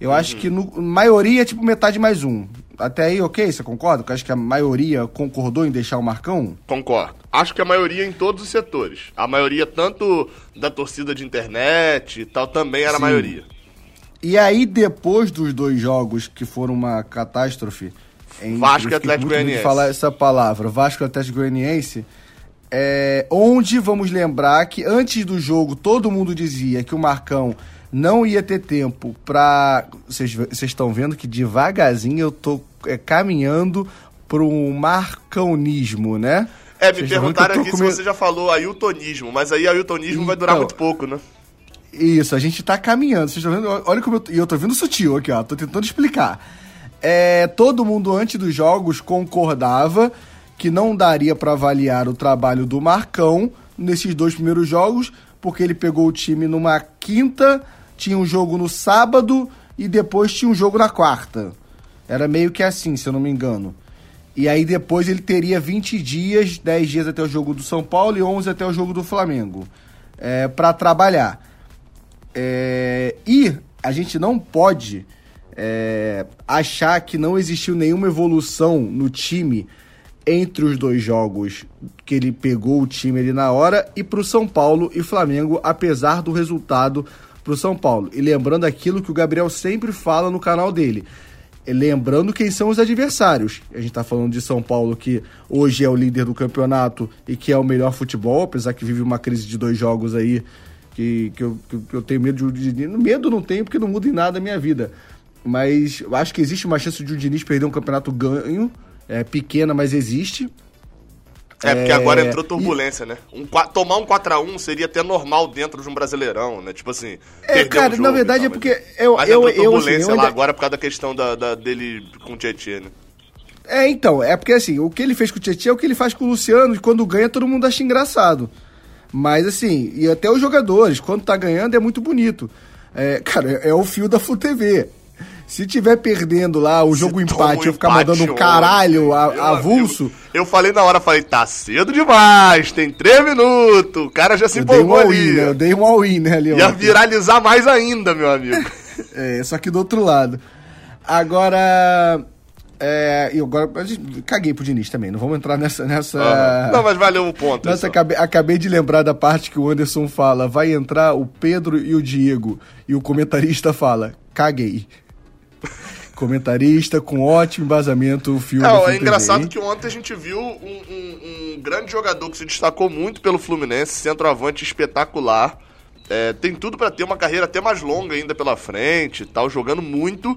Eu acho que no maioria é tipo metade mais um. Até aí, ok? Você concorda? Eu acho que a maioria concordou em deixar o Marcão? Concordo. Acho que a maioria em todos os setores. A maioria, tanto da torcida de internet e tal, também era a Sim. maioria. E aí, depois dos dois jogos que foram uma catástrofe. em- Vasco e Atlético Goianiense. falar essa palavra, Vasco e Atlético Goianiense. É, onde vamos lembrar que antes do jogo todo mundo dizia que o Marcão não ia ter tempo pra. Vocês estão vendo que devagarzinho eu tô é, caminhando pro marcãonismo, né? É, me Vocês perguntaram aqui se você já falou ailtonismo, mas aí ailtonismo vai durar Então, muito pouco, né? Isso, a gente tá caminhando. Vocês estão vendo? Olha como eu. tô- E eu tô vendo sutil aqui, ó. Tô tentando explicar. É, todo mundo antes dos jogos concordava que não daria pra avaliar o trabalho do Marcão nesses dois primeiros jogos, porque ele pegou o time numa quinta, tinha um jogo no sábado e depois tinha um jogo na quarta. Era meio que assim, se eu não me engano. E aí depois ele teria 20 dias, 10 dias até o jogo do São Paulo e 11 até o jogo do Flamengo, é, para trabalhar. É, e a gente não pode é, achar que não existiu nenhuma evolução no time entre os dois jogos que ele pegou o time ali na hora e pro São Paulo e Flamengo, apesar do resultado pro São Paulo. E lembrando aquilo que o Gabriel sempre fala no canal dele. E Lembrando quem são os adversários. A gente tá falando de São Paulo, que hoje é o líder do campeonato e que é o melhor futebol, apesar que vive uma crise de dois jogos aí que, que, eu, que, eu tenho medo de, de. Medo não tenho, porque não muda em nada a minha vida. Mas acho que existe uma chance de o Diniz perder um campeonato ganho. É pequena, mas existe. É, porque É, agora entrou turbulência, né? Um, tomar um 4x1 seria até normal dentro de um brasileirão, né? Tipo assim. É, cara, jogo na e verdade é porque eu- Mas eu- entrou eu, turbulência assim, eu lá ainda- agora por causa da questão da, da- dele com o Tietchan, né? É, então, é porque assim, o que ele fez com o Tietchan é o que ele faz com o Luciano, e quando ganha todo mundo acha engraçado. Mas assim, e até os jogadores, quando tá ganhando é muito bonito. É, cara, é, é o fio da Flu TV. Se tiver perdendo lá o jogo [LAUGHS] empate, um eu ficar empate mandando um caralho a- avulso, amigo, Eu falei na hora, falei, tá cedo demais, tem três minutos, o cara já se eu um empolgou all-in, ali. né? Eu dei um all-in, né, ali, Ia viralizar mais ainda, meu amigo. [LAUGHS] É, só que do outro lado. Agora. É, e agora. Caguei pro Diniz também, não vamos entrar nessa. nessa... Não, mas valeu o ponto. Então. acabei, acabei de lembrar da parte que o Anderson fala: vai entrar o Pedro e o Diego. E o comentarista fala: caguei. [LAUGHS] comentarista com ótimo embasamento, o fio É, é engraçado que ontem a gente viu um, um, um, grande jogador que se destacou muito pelo Fluminense, centroavante espetacular. É, tem tudo para ter uma carreira até mais longa ainda pela frente tal, jogando muito.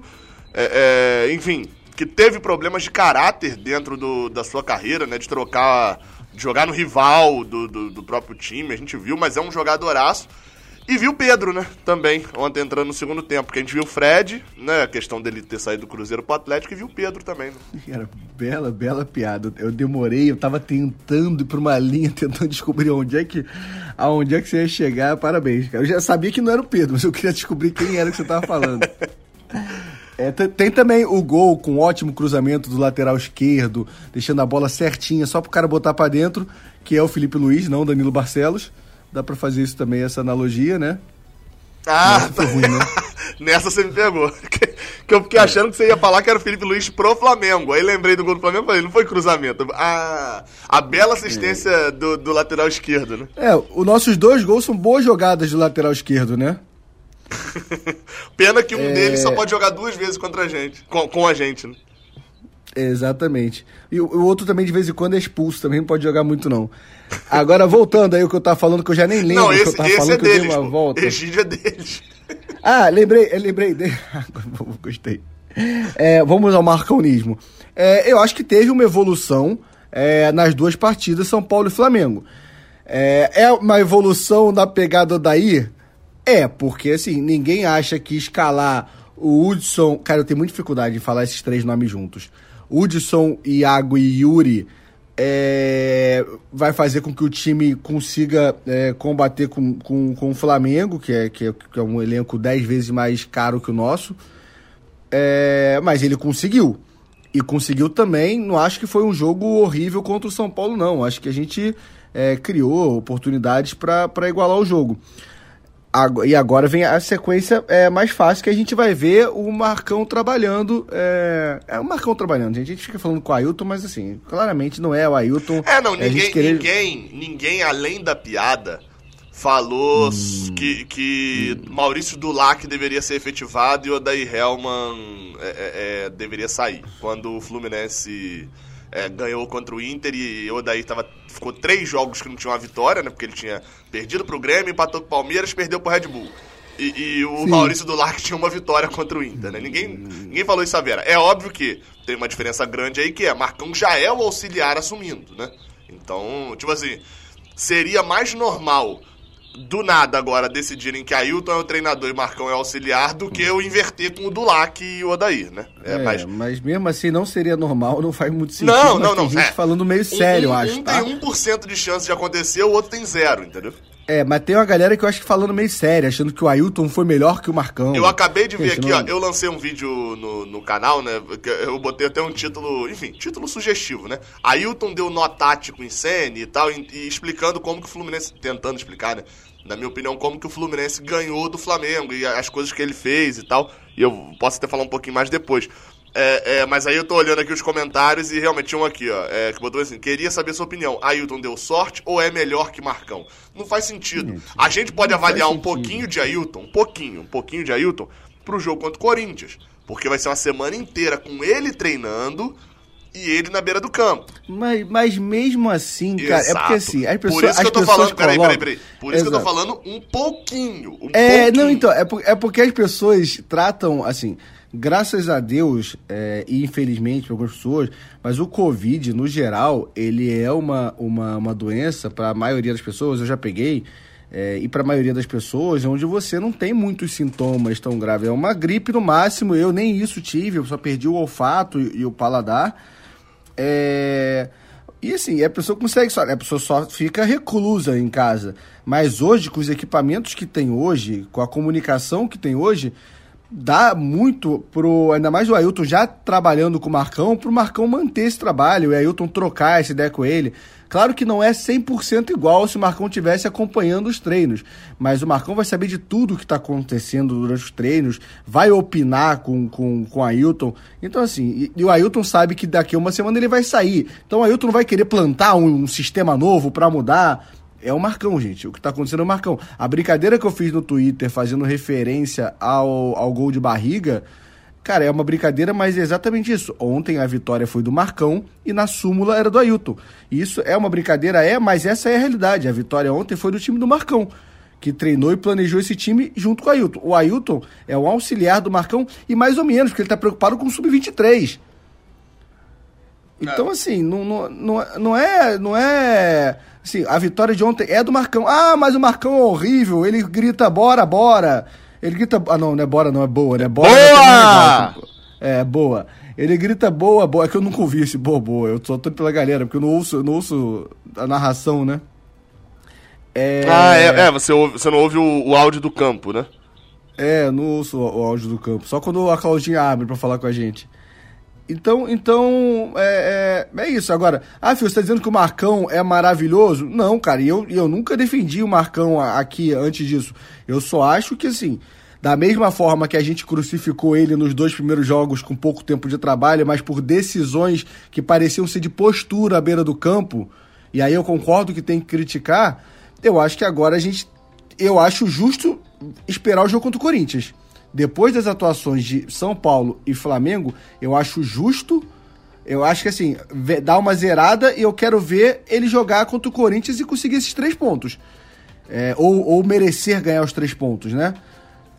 É, é, enfim, que teve problemas de caráter dentro do, da sua carreira, né? De trocar, de jogar no rival do, do, do próprio time, a gente viu, mas é um jogadoraço. E viu o Pedro, né? Também, ontem entrando no segundo tempo. Porque a gente viu o Fred, né? A questão dele ter saído do Cruzeiro pro Atlético e viu o Pedro também, né? [LAUGHS] Era bela, bela piada. Eu demorei, eu tava tentando ir pra uma linha, [LAUGHS] tentando descobrir onde é que. aonde é que você ia chegar. Parabéns, cara. Eu já sabia que não era o Pedro, mas eu queria descobrir quem era que você tava falando. [LAUGHS] É, tem também o gol com ótimo cruzamento do lateral esquerdo, deixando a bola certinha só pro cara botar para dentro, que é o Felipe Luiz, não o Danilo Barcelos. Dá para fazer isso também, essa analogia, né? Ah, Nossa, ruim, né? [LAUGHS] Nessa você me pegou. Que, eu fiquei achando que você ia falar que era o Felipe Luiz pro Flamengo. Aí lembrei do gol do Flamengo e falei, não foi cruzamento. Ah, a bela assistência é. do, do lateral esquerdo, né? É, os nossos dois gols são boas jogadas do lateral esquerdo, né? [LAUGHS] Pena que um é... deles só pode jogar duas vezes contra a gente. Com, com a gente, né? Exatamente. E o, o, outro também de vez em quando é expulso, também não pode jogar muito não. Agora voltando aí o que eu tava falando, que eu já nem lembro não, esse, que eu tava falando é que deles, eu dei uma volta. Egídio é deles. [LAUGHS] Ah, lembrei, lembrei dele. [LAUGHS] Gostei. É, vamos ao marconismo. É, eu acho que teve uma evolução é, nas duas partidas, São Paulo e Flamengo. É, é uma evolução na pegada daí? É, porque assim, ninguém acha que escalar o Hudson. Cara, eu tenho muita dificuldade de falar esses três nomes juntos. Hudson, Iago e Yuri é, vai fazer com que o time consiga é, combater com, com, com o Flamengo, que é, que, é, que é um elenco dez vezes mais caro que o nosso. É, mas ele conseguiu. E conseguiu também, não acho que foi um jogo horrível contra o São Paulo, não. Acho que a gente é, criou oportunidades para igualar o jogo e agora vem a sequência é, mais fácil que a gente vai ver o Marcão trabalhando. É, é o Marcão trabalhando. A gente fica falando com o Ailton, mas assim, claramente não é o Ailton. É, não, ninguém, querer... ninguém, ninguém além da piada falou hum. que, que hum. Maurício Dulac deveria ser efetivado e o Odair Hellman é, é, é, deveria sair. Quando o Fluminense é, ganhou contra o Inter e o Odair tava, ficou três jogos que não tinha uma vitória, né? Porque ele tinha perdido pro Grêmio, empatou com o Palmeiras, perdeu pro Red Bull. E, e o Sim. Maurício Dularc [LAUGHS] tinha uma vitória contra o Inter, né? Ninguém, ninguém falou isso a Vera. É óbvio que tem uma diferença grande aí que é, Marcão já é o auxiliar assumindo, né? Então, tipo assim, seria mais normal do nada agora decidirem que Ailton é o treinador e Marcão é o auxiliar do que eu inverter com o Dulac e o Odair, né? É, é mas... mas mesmo assim não seria normal, não faz muito sentido. Não, não, não. Tem gente é. falando meio sério, um, acho. Um tá? tem 1% de chance de acontecer, o outro tem zero, entendeu? É, mas tem uma galera que eu acho que falando meio sério, achando que o Ailton foi melhor que o Marcão. Eu acabei de ver aqui, não... ó, eu lancei um vídeo no, no canal, né, eu botei até um título, enfim, título sugestivo, né? Ailton deu nó tático em cena e tal, e, e explicando como que o Fluminense, tentando explicar, né, na minha opinião, como que o Fluminense ganhou do Flamengo e as coisas que ele fez e tal. E eu posso até falar um pouquinho mais depois. É, é, mas aí eu tô olhando aqui os comentários e realmente tinha um aqui, ó, é, que botou assim, queria saber sua opinião, Ailton deu sorte ou é melhor que Marcão? Não faz sentido. A gente pode avaliar um pouquinho de Ailton, um pouquinho, um pouquinho de Ailton, pro jogo contra o Corinthians. Porque vai ser uma semana inteira com ele treinando, e ele na beira do campo. Mas, mas mesmo assim, cara, Exato. é porque assim, as pessoas. Por isso que eu tô falando, peraí, peraí, peraí. Por isso Exato. que eu tô falando um pouquinho. Um é, pouquinho. não, então, é, por, é porque as pessoas tratam, assim, graças a Deus, é, e infelizmente para algumas pessoas, mas o Covid, no geral, ele é uma, uma, uma doença, para a maioria das pessoas, eu já peguei. É, e para a maioria das pessoas, onde você não tem muitos sintomas tão graves. É uma gripe no máximo, eu nem isso tive, eu só perdi o olfato e, e o paladar. É... E assim, a pessoa consegue só, a pessoa só fica reclusa em casa. Mas hoje, com os equipamentos que tem hoje, com a comunicação que tem hoje, dá muito pro. Ainda mais o Ailton já trabalhando com o Marcão, pro Marcão manter esse trabalho, o Ailton trocar essa ideia com ele. Claro que não é 100% igual se o Marcão tivesse acompanhando os treinos, mas o Marcão vai saber de tudo que está acontecendo durante os treinos, vai opinar com, com, com o Ailton. Então, assim, e, e, o Ailton sabe que daqui a uma semana ele vai sair. Então o Ailton não vai querer plantar um, um sistema novo para mudar. É o Marcão, gente. O que está acontecendo é o Marcão. A brincadeira que eu fiz no Twitter fazendo referência ao, ao gol de barriga Cara, é uma brincadeira, mas é exatamente isso. Ontem a vitória foi do Marcão e na súmula era do Ailton. Isso é uma brincadeira, é, mas essa é a realidade. A vitória ontem foi do time do Marcão, que treinou e planejou esse time junto com o Ailton. O Ailton é um auxiliar do Marcão e mais ou menos, porque ele está preocupado com o Sub-23. Então, assim, não, não, não, não é. Não é assim, a vitória de ontem é do Marcão. Ah, mas o Marcão é horrível, ele grita bora, bora. Ele grita. Ah, não, não é bora, não, é boa, né? Bora, boa! É, boa. Ele grita boa, boa. É que eu nunca ouvi esse boa, boa. Eu só tô pela galera, porque eu não ouço, eu não ouço a narração, né? É... Ah, é, é você, ouve, você não ouve o, o, áudio do campo, né? É, eu não ouço o, o áudio do campo. Só quando a Claudinha abre pra falar com a gente. Então, então é, é, é, isso. Agora, ah, filho, você tá dizendo que o Marcão é maravilhoso? Não, cara, e eu, eu nunca defendi o Marcão aqui antes disso. Eu só acho que, assim, da mesma forma que a gente crucificou ele nos dois primeiros jogos com pouco tempo de trabalho, mas por decisões que pareciam ser de postura à beira do campo, e aí eu concordo que tem que criticar, eu acho que agora a gente. Eu acho justo esperar o jogo contra o Corinthians depois das atuações de São Paulo e Flamengo, eu acho justo. Eu acho que assim, dá uma zerada e eu quero ver ele jogar contra o Corinthians e conseguir esses três pontos. É, ou, ou, merecer ganhar os três pontos, né?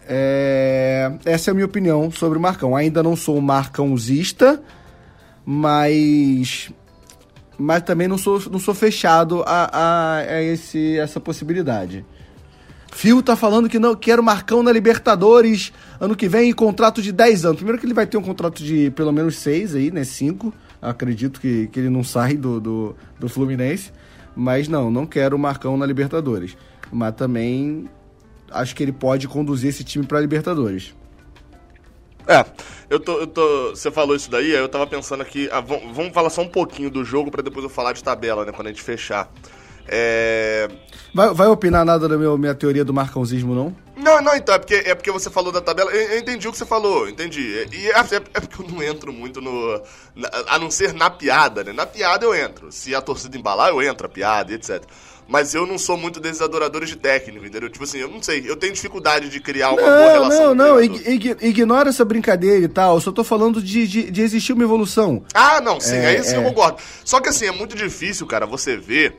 É, essa é a minha opinião sobre o Marcão. Ainda não sou um marcãozista, mas mas também não sou, não sou fechado a, a, a esse, essa possibilidade. Fio tá falando que não quer o Marcão na Libertadores ano que vem contrato de 10 anos. Primeiro que ele vai ter um contrato de pelo menos 6 aí, né? 5. Acredito que, que ele não sai do, do, do Fluminense. Mas não, não quero o Marcão na Libertadores. Mas também acho que ele pode conduzir esse time pra Libertadores. É, eu tô, eu tô. Você falou isso daí, aí eu tava pensando aqui. Ah, vamos, vamos falar só um pouquinho do jogo para depois eu falar de tabela, né? Quando a gente fechar. É... Vai, vai opinar nada da meu, minha teoria do marcãozismo, não? Não, não, então, é porque, é porque você falou da tabela. Eu, eu entendi o que você falou, entendi. E é, é, é, porque eu não entro muito no. Na, a não ser na piada, né? Na piada eu entro. Se a torcida embalar, eu entro, a piada e etc. Mas eu não sou muito desses adoradores de técnico, entendeu? Tipo assim, eu não sei, eu tenho dificuldade de criar uma não, boa relação. Não, não, ig ignora essa brincadeira e tal. Eu só tô falando de, de, de existir uma evolução. Ah, não, sim, é, aí sim é. eu concordo. Só que assim, é muito difícil, cara, você ver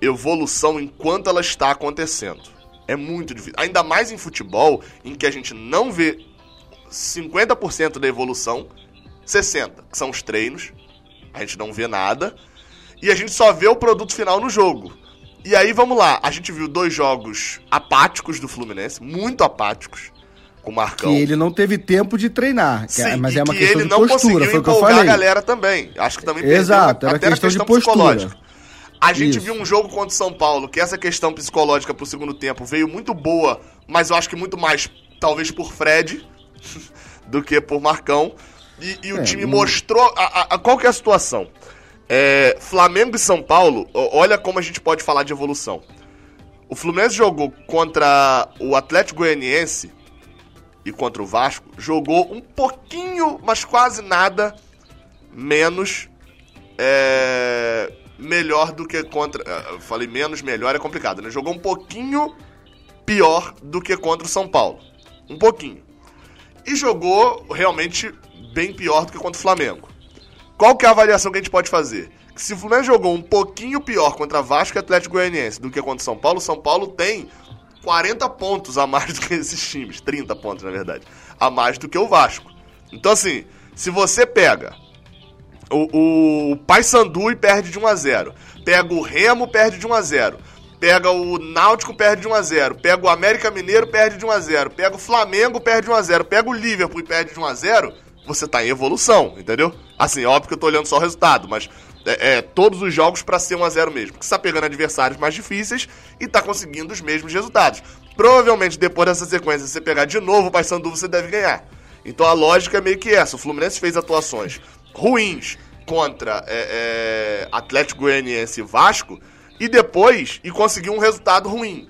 evolução enquanto ela está acontecendo. É muito difícil. Ainda mais em futebol, em que a gente não vê 50% da evolução, 60%, que são os treinos, a gente não vê nada, e a gente só vê o produto final no jogo. E aí vamos lá, a gente viu dois jogos apáticos do Fluminense, muito apáticos, com o Marcão. Que ele não teve tempo de treinar, Sim, é, mas é uma questão de postura, foi o que eu falei. a galera também. Acho que também Exato, perdeu, era até questão, questão de postura. A gente Isso. viu um jogo contra o São Paulo, que essa questão psicológica pro segundo tempo veio muito boa, mas eu acho que muito mais, talvez, por Fred [LAUGHS] do que por Marcão. E, e o é, time mostrou. A, a, a, qual que é a situação? É, Flamengo e São Paulo, olha como a gente pode falar de evolução. O Fluminense jogou contra o Atlético Goianiense e contra o Vasco, jogou um pouquinho, mas quase nada menos é, melhor do que contra. Uh, falei menos, melhor é complicado, né? Jogou um pouquinho pior do que contra o São Paulo. Um pouquinho. E jogou realmente bem pior do que contra o Flamengo. Qual que é a avaliação que a gente pode fazer? Que se o Fluminense jogou um pouquinho pior contra Vasco e Atlético Goianiense do que contra o São Paulo, o São Paulo tem 40 pontos a mais [LAUGHS] do que esses times. 30 pontos, na verdade. A mais do que o Vasco. Então, assim, se você pega o, o Paysandu e perde de 1 a 0 Pega o Remo, perde de 1 a 0 Pega o Náutico, perde de 1 a 0 Pega o América Mineiro, perde de 1 a 0 Pega o Flamengo, perde de 1 a 0 Pega o Liverpool e perde de 1 a 0 Você tá em evolução, entendeu? Assim, óbvio que eu tô olhando só o resultado, mas é, é, todos os jogos para ser 1 a 0 mesmo. Porque você tá pegando adversários mais difíceis e tá conseguindo os mesmos resultados. Provavelmente depois dessa sequência, se você pegar de novo o Paysandu, você deve ganhar. Então a lógica é meio que essa. O Fluminense fez atuações ruins contra é, é, Atlético Goianiense e Vasco e depois e conseguiu um resultado ruim.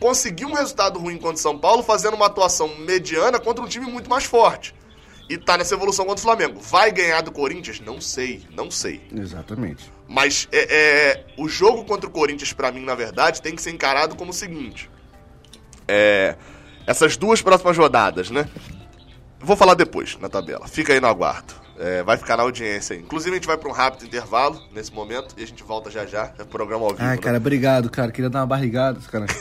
Conseguiu um resultado ruim contra o São Paulo fazendo uma atuação mediana contra um time muito mais forte. E tá nessa evolução contra o Flamengo. Vai ganhar do Corinthians? Não sei, não sei. Exatamente. Mas é, é o jogo contra o Corinthians, para mim, na verdade, tem que ser encarado como o seguinte. É, essas duas próximas rodadas, né? Vou falar depois na tabela. Fica aí no aguardo. É, vai ficar na audiência aí. Inclusive, a gente vai para um rápido intervalo nesse momento e a gente volta já já. É programa ao vivo. Ai, né? cara, obrigado, cara. Queria dar uma barrigada, cara. [LAUGHS]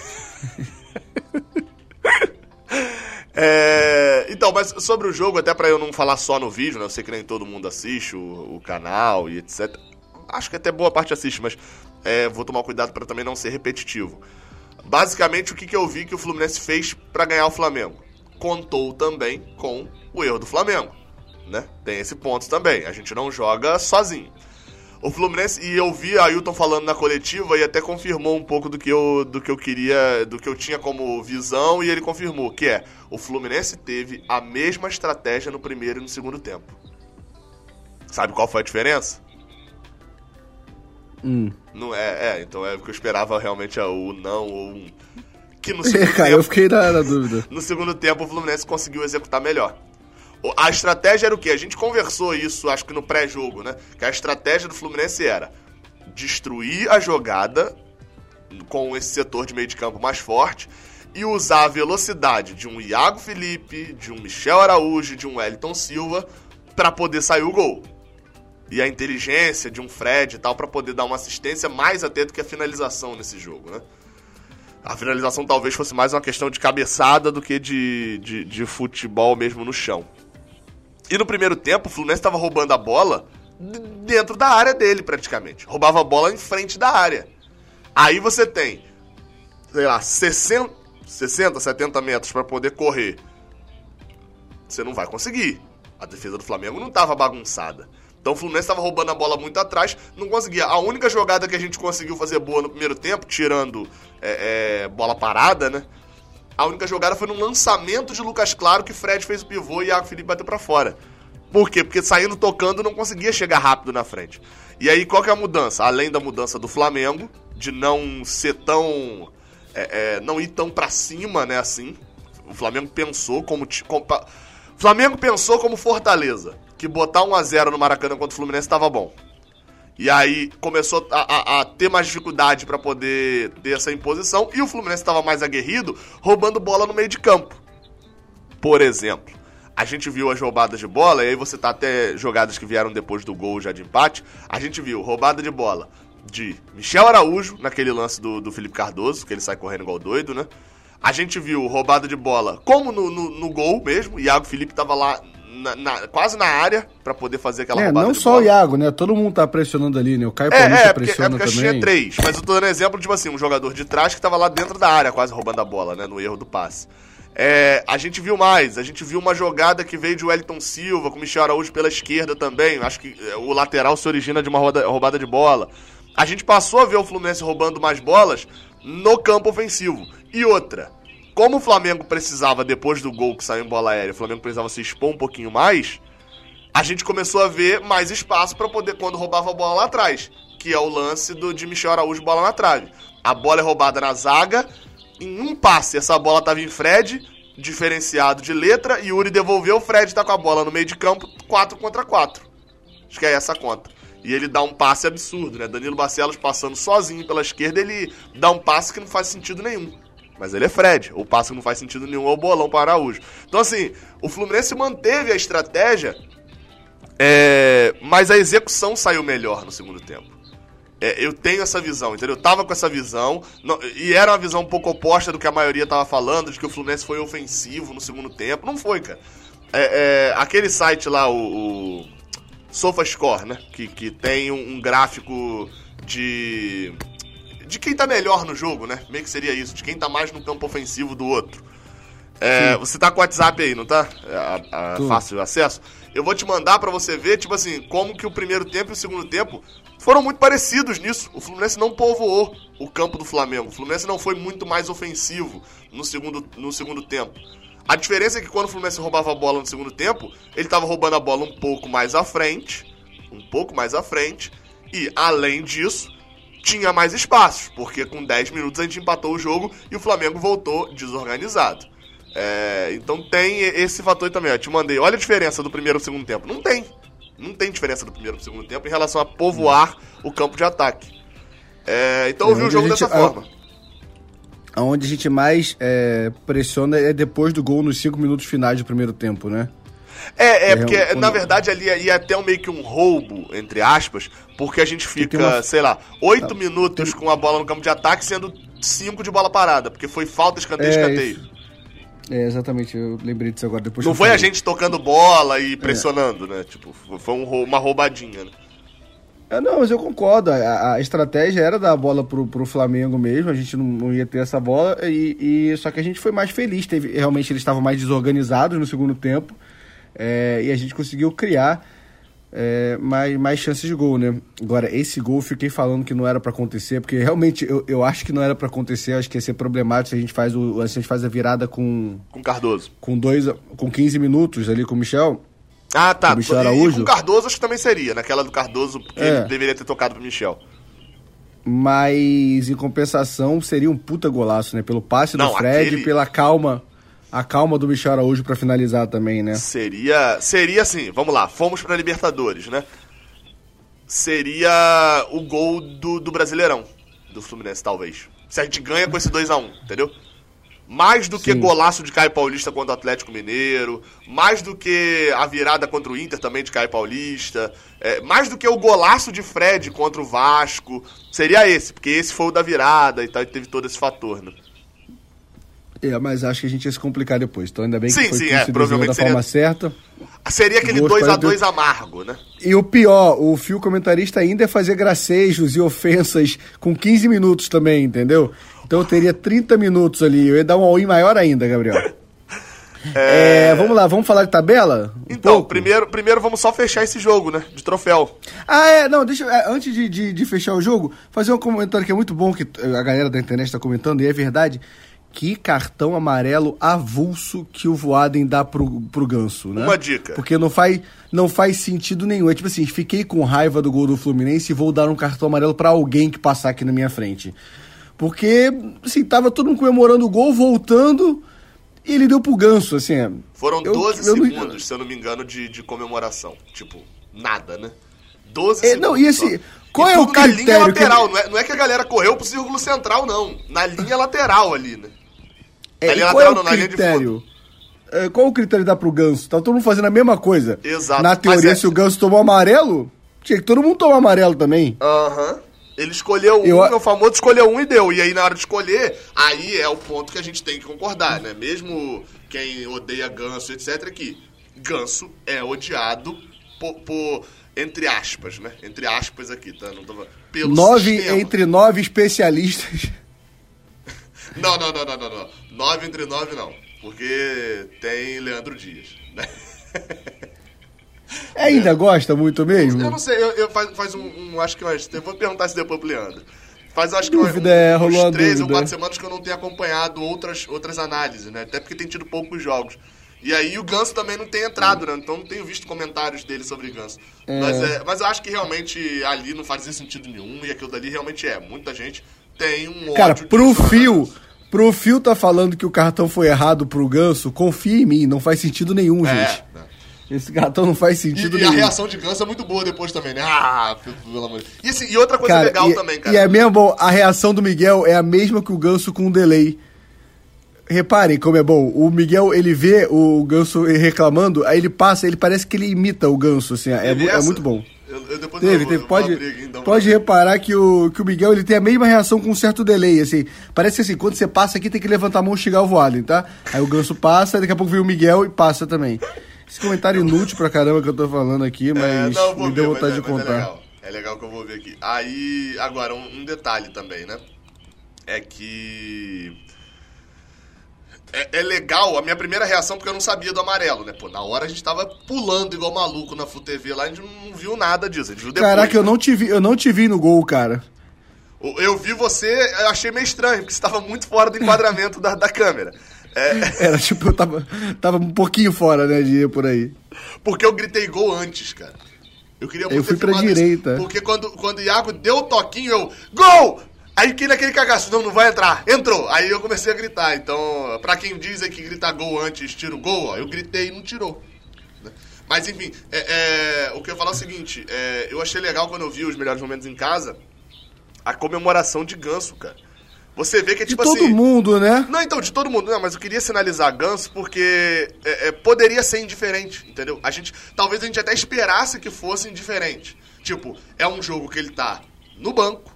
É, então, mas sobre o jogo, até pra eu não falar só no vídeo, né? Eu sei que nem todo mundo assiste o, o canal e etc. Acho que até boa parte assiste, mas é, vou tomar cuidado para também não ser repetitivo. Basicamente, o que, que eu vi que o Fluminense fez para ganhar o Flamengo? Contou também com o erro do Flamengo, né? Tem esse ponto também. A gente não joga sozinho. O Fluminense, e eu vi a Ailton falando na coletiva e até confirmou um pouco do que eu, do que eu queria, do que eu tinha como visão, e ele confirmou, que é, o Fluminense teve a mesma estratégia no primeiro e no segundo tempo. Sabe qual foi a diferença? Hum. Não é, é, então é o que eu esperava realmente é o não ou um. Que no [LAUGHS] segundo cara, tempo, eu fiquei na, na dúvida. [LAUGHS] no segundo tempo o Fluminense conseguiu executar melhor. A estratégia era o quê? A gente conversou isso, acho que no pré-jogo, né? Que a estratégia do Fluminense era destruir a jogada com esse setor de meio de campo mais forte e usar a velocidade de um Iago Felipe, de um Michel Araújo, de um Wellington Silva para poder sair o gol. E a inteligência de um Fred e tal para poder dar uma assistência mais do que a finalização nesse jogo, né? A finalização talvez fosse mais uma questão de cabeçada do que de, de, de futebol mesmo no chão. E no primeiro tempo, o Fluminense estava roubando a bola dentro da área dele, praticamente. Roubava a bola em frente da área. Aí você tem, sei lá, 60, 60 70 metros para poder correr. Você não vai conseguir. A defesa do Flamengo não estava bagunçada. Então o Fluminense estava roubando a bola muito atrás, não conseguia. A única jogada que a gente conseguiu fazer boa no primeiro tempo, tirando é, é, bola parada, né? A única jogada foi num lançamento de Lucas Claro que Fred fez o pivô e Iago Felipe bateu pra fora. Por quê? Porque saindo tocando não conseguia chegar rápido na frente. E aí qual que é a mudança? Além da mudança do Flamengo, de não ser tão. é, é, não ir tão pra cima, né, assim. O Flamengo pensou como. como Flamengo pensou como Fortaleza, que botar 1 a 0 no Maracanã contra o Fluminense estava bom. E aí começou a, a- a ter mais dificuldade para poder ter essa imposição. E o Fluminense estava mais aguerrido, roubando bola no meio de campo. Por exemplo, a gente viu as roubadas de bola, e aí você tá até jogadas que vieram depois do gol já de empate. A gente viu roubada de bola de Michel Araújo, naquele lance do, do Felipe Cardoso, que ele sai correndo igual doido, né? A gente viu roubada de bola como no, no, no gol mesmo. Iago Felipe tava lá na- na- quase na área para poder fazer aquela É, não só bola. o Iago, né? Todo mundo tá pressionando ali, né? O Caio É, Paulista é, porque, é pressiona porque a gente também. tinha três. Mas eu tô dando exemplo, tipo assim, um jogador de trás que tava lá dentro da área, quase roubando a bola, né? No erro do passe. É, a gente viu mais, a gente viu uma jogada que veio de Wellington Silva, com o Michel Araújo pela esquerda também. Acho que é, o lateral se origina de uma roda- roubada de bola. A gente passou a ver o Fluminense roubando mais bolas no campo ofensivo. E outra, como o Flamengo precisava, depois do gol que saiu em bola aérea, o Flamengo precisava se expor um pouquinho mais, a gente começou a ver mais espaço para poder, quando roubava a bola lá atrás, que é o lance do, de Michel Araújo, bola na trave. A bola é roubada na zaga, em um passe, essa bola tava em Fred, diferenciado de letra, e Yuri devolveu, o Fred tá com a bola no meio de campo, 4 contra 4. Acho que é essa a conta. E ele dá um passe absurdo, né? Danilo Barcelos passando sozinho pela esquerda, ele dá um passe que não faz sentido nenhum. Mas ele é Fred. O passe não faz sentido nenhum é o bolão para Araújo. Então, assim, o Fluminense manteve a estratégia, é, mas a execução saiu melhor no segundo tempo. É, eu tenho essa visão, entendeu? Eu tava com essa visão, não- e era uma visão um pouco oposta do que a maioria tava falando, de que o Fluminense foi ofensivo no segundo tempo. Não foi, cara. É, é, aquele site lá, o, o SofaScore, né? Que, que tem um, um gráfico de. De quem tá melhor no jogo, né? Meio que seria isso, de quem tá mais no campo ofensivo do outro. É, você tá com o WhatsApp aí, não tá? É, Tô. fácil acesso. Eu vou te mandar pra você ver, tipo assim, como que o primeiro tempo e o segundo tempo foram muito parecidos nisso. O Fluminense não povoou o campo do Flamengo. O Fluminense não foi muito mais ofensivo no segundo, no segundo tempo. A diferença é que quando o Fluminense roubava a bola no segundo tempo, ele tava roubando a bola um pouco mais à frente, um pouco mais à frente, e além disso, tinha mais espaços, porque com 10 minutos a gente empatou o jogo e o Flamengo voltou desorganizado. É, então tem esse fator também. ó. Eu te mandei. Olha a diferença do primeiro e segundo tempo. Não tem. Não tem diferença do primeiro pro segundo tempo em relação a povoar o campo de ataque. É, então eu vi o jogo gente- dessa a- forma. Onde a gente mais é, pressiona é depois do gol nos cinco minutos finais do primeiro tempo, né? É, é, porque, na verdade, ali ia até um, meio que um roubo, entre aspas, porque a gente fica, uma... sei lá, oito tá. minutos com a bola no campo de ataque, sendo cinco de bola parada, porque foi falta, escanteio, é, escanteio. Isso. É, exatamente, eu lembrei disso agora. Depois Não foi falei. a gente tocando bola e pressionando, é. né? Tipo, foi um, uma roubadinha, né? É, não, mas eu concordo. A, a, estratégia era dar a bola pro, pro Flamengo mesmo. A gente não, não ia ter essa bola. E, e, só que a gente foi mais feliz. Teve, realmente eles estavam mais desorganizados no segundo tempo. É, e a gente conseguiu criar é, mais, mais chances de gol, né? Agora, esse gol eu fiquei falando que não era para acontecer, porque realmente eu, eu acho que não era para acontecer, acho que ia ser problemático se a gente faz o a gente faz a virada com com Cardoso. Com dois com 15 minutos ali com o Michel. Ah, tá. O Michel Araújo. E com Cardoso acho que também seria, naquela do Cardoso, porque é. ele deveria ter tocado pro Michel. Mas em compensação seria um puta golaço, né? Pelo passe não, do Fred, aquele... pela calma a calma do Michel Araújo para finalizar também, né? Seria, seria assim, vamos lá, fomos para Libertadores, né? Seria o gol do, do Brasileirão, do Fluminense, talvez. Se a gente ganha com esse 2 a 1 entendeu? Mais do que Sim. golaço de Caio Paulista contra o Atlético Mineiro, mais do que a virada contra o Inter também de Caio Paulista, é, mais do que o golaço de Fred contra o Vasco, seria esse, porque esse foi o da virada e tal, e teve todo esse fator, né? É, mas acho que a gente ia se complicar depois. Então ainda bem que sim, foi sim, é, provavelmente da seria... forma certa. Seria aquele 2x2 amargo, né? E o pior, o fio comentarista ainda é fazer gracejos e ofensas com 15 minutos também, entendeu? Então eu teria 30 minutos ali. Eu ia dar um all-in maior ainda, Gabriel. [LAUGHS] É... É, vamos lá, vamos falar de tabela? Um então, primeiro, primeiro vamos só fechar esse jogo, né? De troféu. Ah, é, não, deixa é, antes de, de, de, fechar o jogo, fazer um comentário que é muito bom, que a galera da internet está comentando, e é verdade que cartão amarelo avulso que o Voaden dá pro, pro Ganso, né? Uma dica. Porque não faz, não faz sentido nenhum. É tipo assim, fiquei com raiva do gol do Fluminense e vou dar um cartão amarelo para alguém que passar aqui na minha frente. Porque, assim, tava todo mundo comemorando o gol, voltando, e ele deu pro Ganso, assim. É. Foram 12 eu, segundos, se eu não me engano, de, de comemoração. Tipo, nada, né? 12 é, segundos. Não, e. Só. Qual e é o critério? Na linha lateral, que... não, é, não é que a galera correu pro círculo central, não. Na linha lateral ali, né? É, e qual é o critério? É, qual o critério dá pro Ganso? Tá todo mundo fazendo a mesma coisa. Exato. Na teoria, é... se o Ganso tomou amarelo, tinha que todo mundo tomar amarelo também. Aham. Uhum. Ele escolheu um, eu... o famoso escolheu um e deu. E aí, na hora de escolher, aí é o ponto que a gente tem que concordar, né? Mesmo quem odeia Ganso, etc., que Ganso é odiado por, por entre aspas, né? Entre aspas aqui, tá? Não tô... Pelo nove sistema. entre nove especialistas. Não, não, não, não, não, não. Nove entre nove não. Porque tem Leandro Dias, né? É, [LAUGHS] ainda gosta muito mesmo? Eu não sei, eu, eu faz, faz um, um, Acho que umas. Eu vou perguntar se depois pro Leandro. Faz acho que dúvida, é, uns, uns três ou quatro semanas que eu não tenho acompanhado outras, outras análises, né? Até porque tem tido poucos jogos. E aí o Ganso também não tem entrado, né? Então não tenho visto comentários dele sobre Ganso. É. Mas, é, mas eu acho que realmente ali não fazia sentido nenhum e aquilo dali realmente é. Muita gente tem um Cara, pro fio, pro fio tá falando que o cartão foi errado pro Ganso, confia em mim, não faz sentido nenhum, é, gente. É. Esse cartão não faz sentido e, nenhum. E a reação de Ganso é muito boa depois também, né? Ah, pelo amor de Deus. E, e outra coisa cara, legal e, também, cara. E é mesmo, a reação do Miguel é a mesma que o Ganso com um delay. Reparem como é bom. O Miguel, ele vê o Ganso reclamando, aí ele passa, ele parece que ele imita o Ganso, assim. É, é muito bom. Eu, eu depois teve, eu, teve. pode, então, pode reparar que o, que o Miguel ele tem a mesma reação com um certo delay, assim. Parece assim, quando você passa aqui tem que levantar a mão e chegar o voado, tá? Aí o Ganso passa, daqui a pouco vem o Miguel e passa também. Esse comentário inútil pra caramba que eu tô falando aqui, é, mas é, não, me ver, deu vontade é, de contar. É legal. é legal que eu vou ver aqui. Aí, agora, um, um detalhe também, né? É que é, é, legal, a minha primeira reação, porque eu não sabia do amarelo, né? Pô, na hora a gente tava pulando igual maluco na Full TV lá, a gente não viu nada disso, a gente viu depois. Caraca, né? eu não te vi, eu não te vi no gol, cara. Eu vi você, eu achei meio estranho, porque você estava muito fora do enquadramento da, da câmera. É... [LAUGHS] Era tipo, eu tava, tava um pouquinho fora, né, de ir por aí. Porque eu gritei gol antes, cara. Eu queria muito Eu fui pra direita. Isso, porque quando, quando o Iago deu o toquinho, eu. Gol! Aí que naquele cagaço, não, não vai entrar. Entrou. Aí eu comecei a gritar. Então, pra quem diz aí que grita gol antes, tira o gol, ó, eu gritei e não tirou. Né? Mas enfim, é, é, o que eu ia falar é o seguinte, é, eu achei legal quando eu vi os melhores momentos em casa, a comemoração de ganso, cara. Você vê que é tipo de todo assim. mundo, né? Não, então, de todo mundo. Não, mas eu queria sinalizar Ganso porque é, é, poderia ser indiferente, entendeu? A gente. Talvez a gente até esperasse que fosse indiferente. Tipo, é um jogo que ele tá no banco.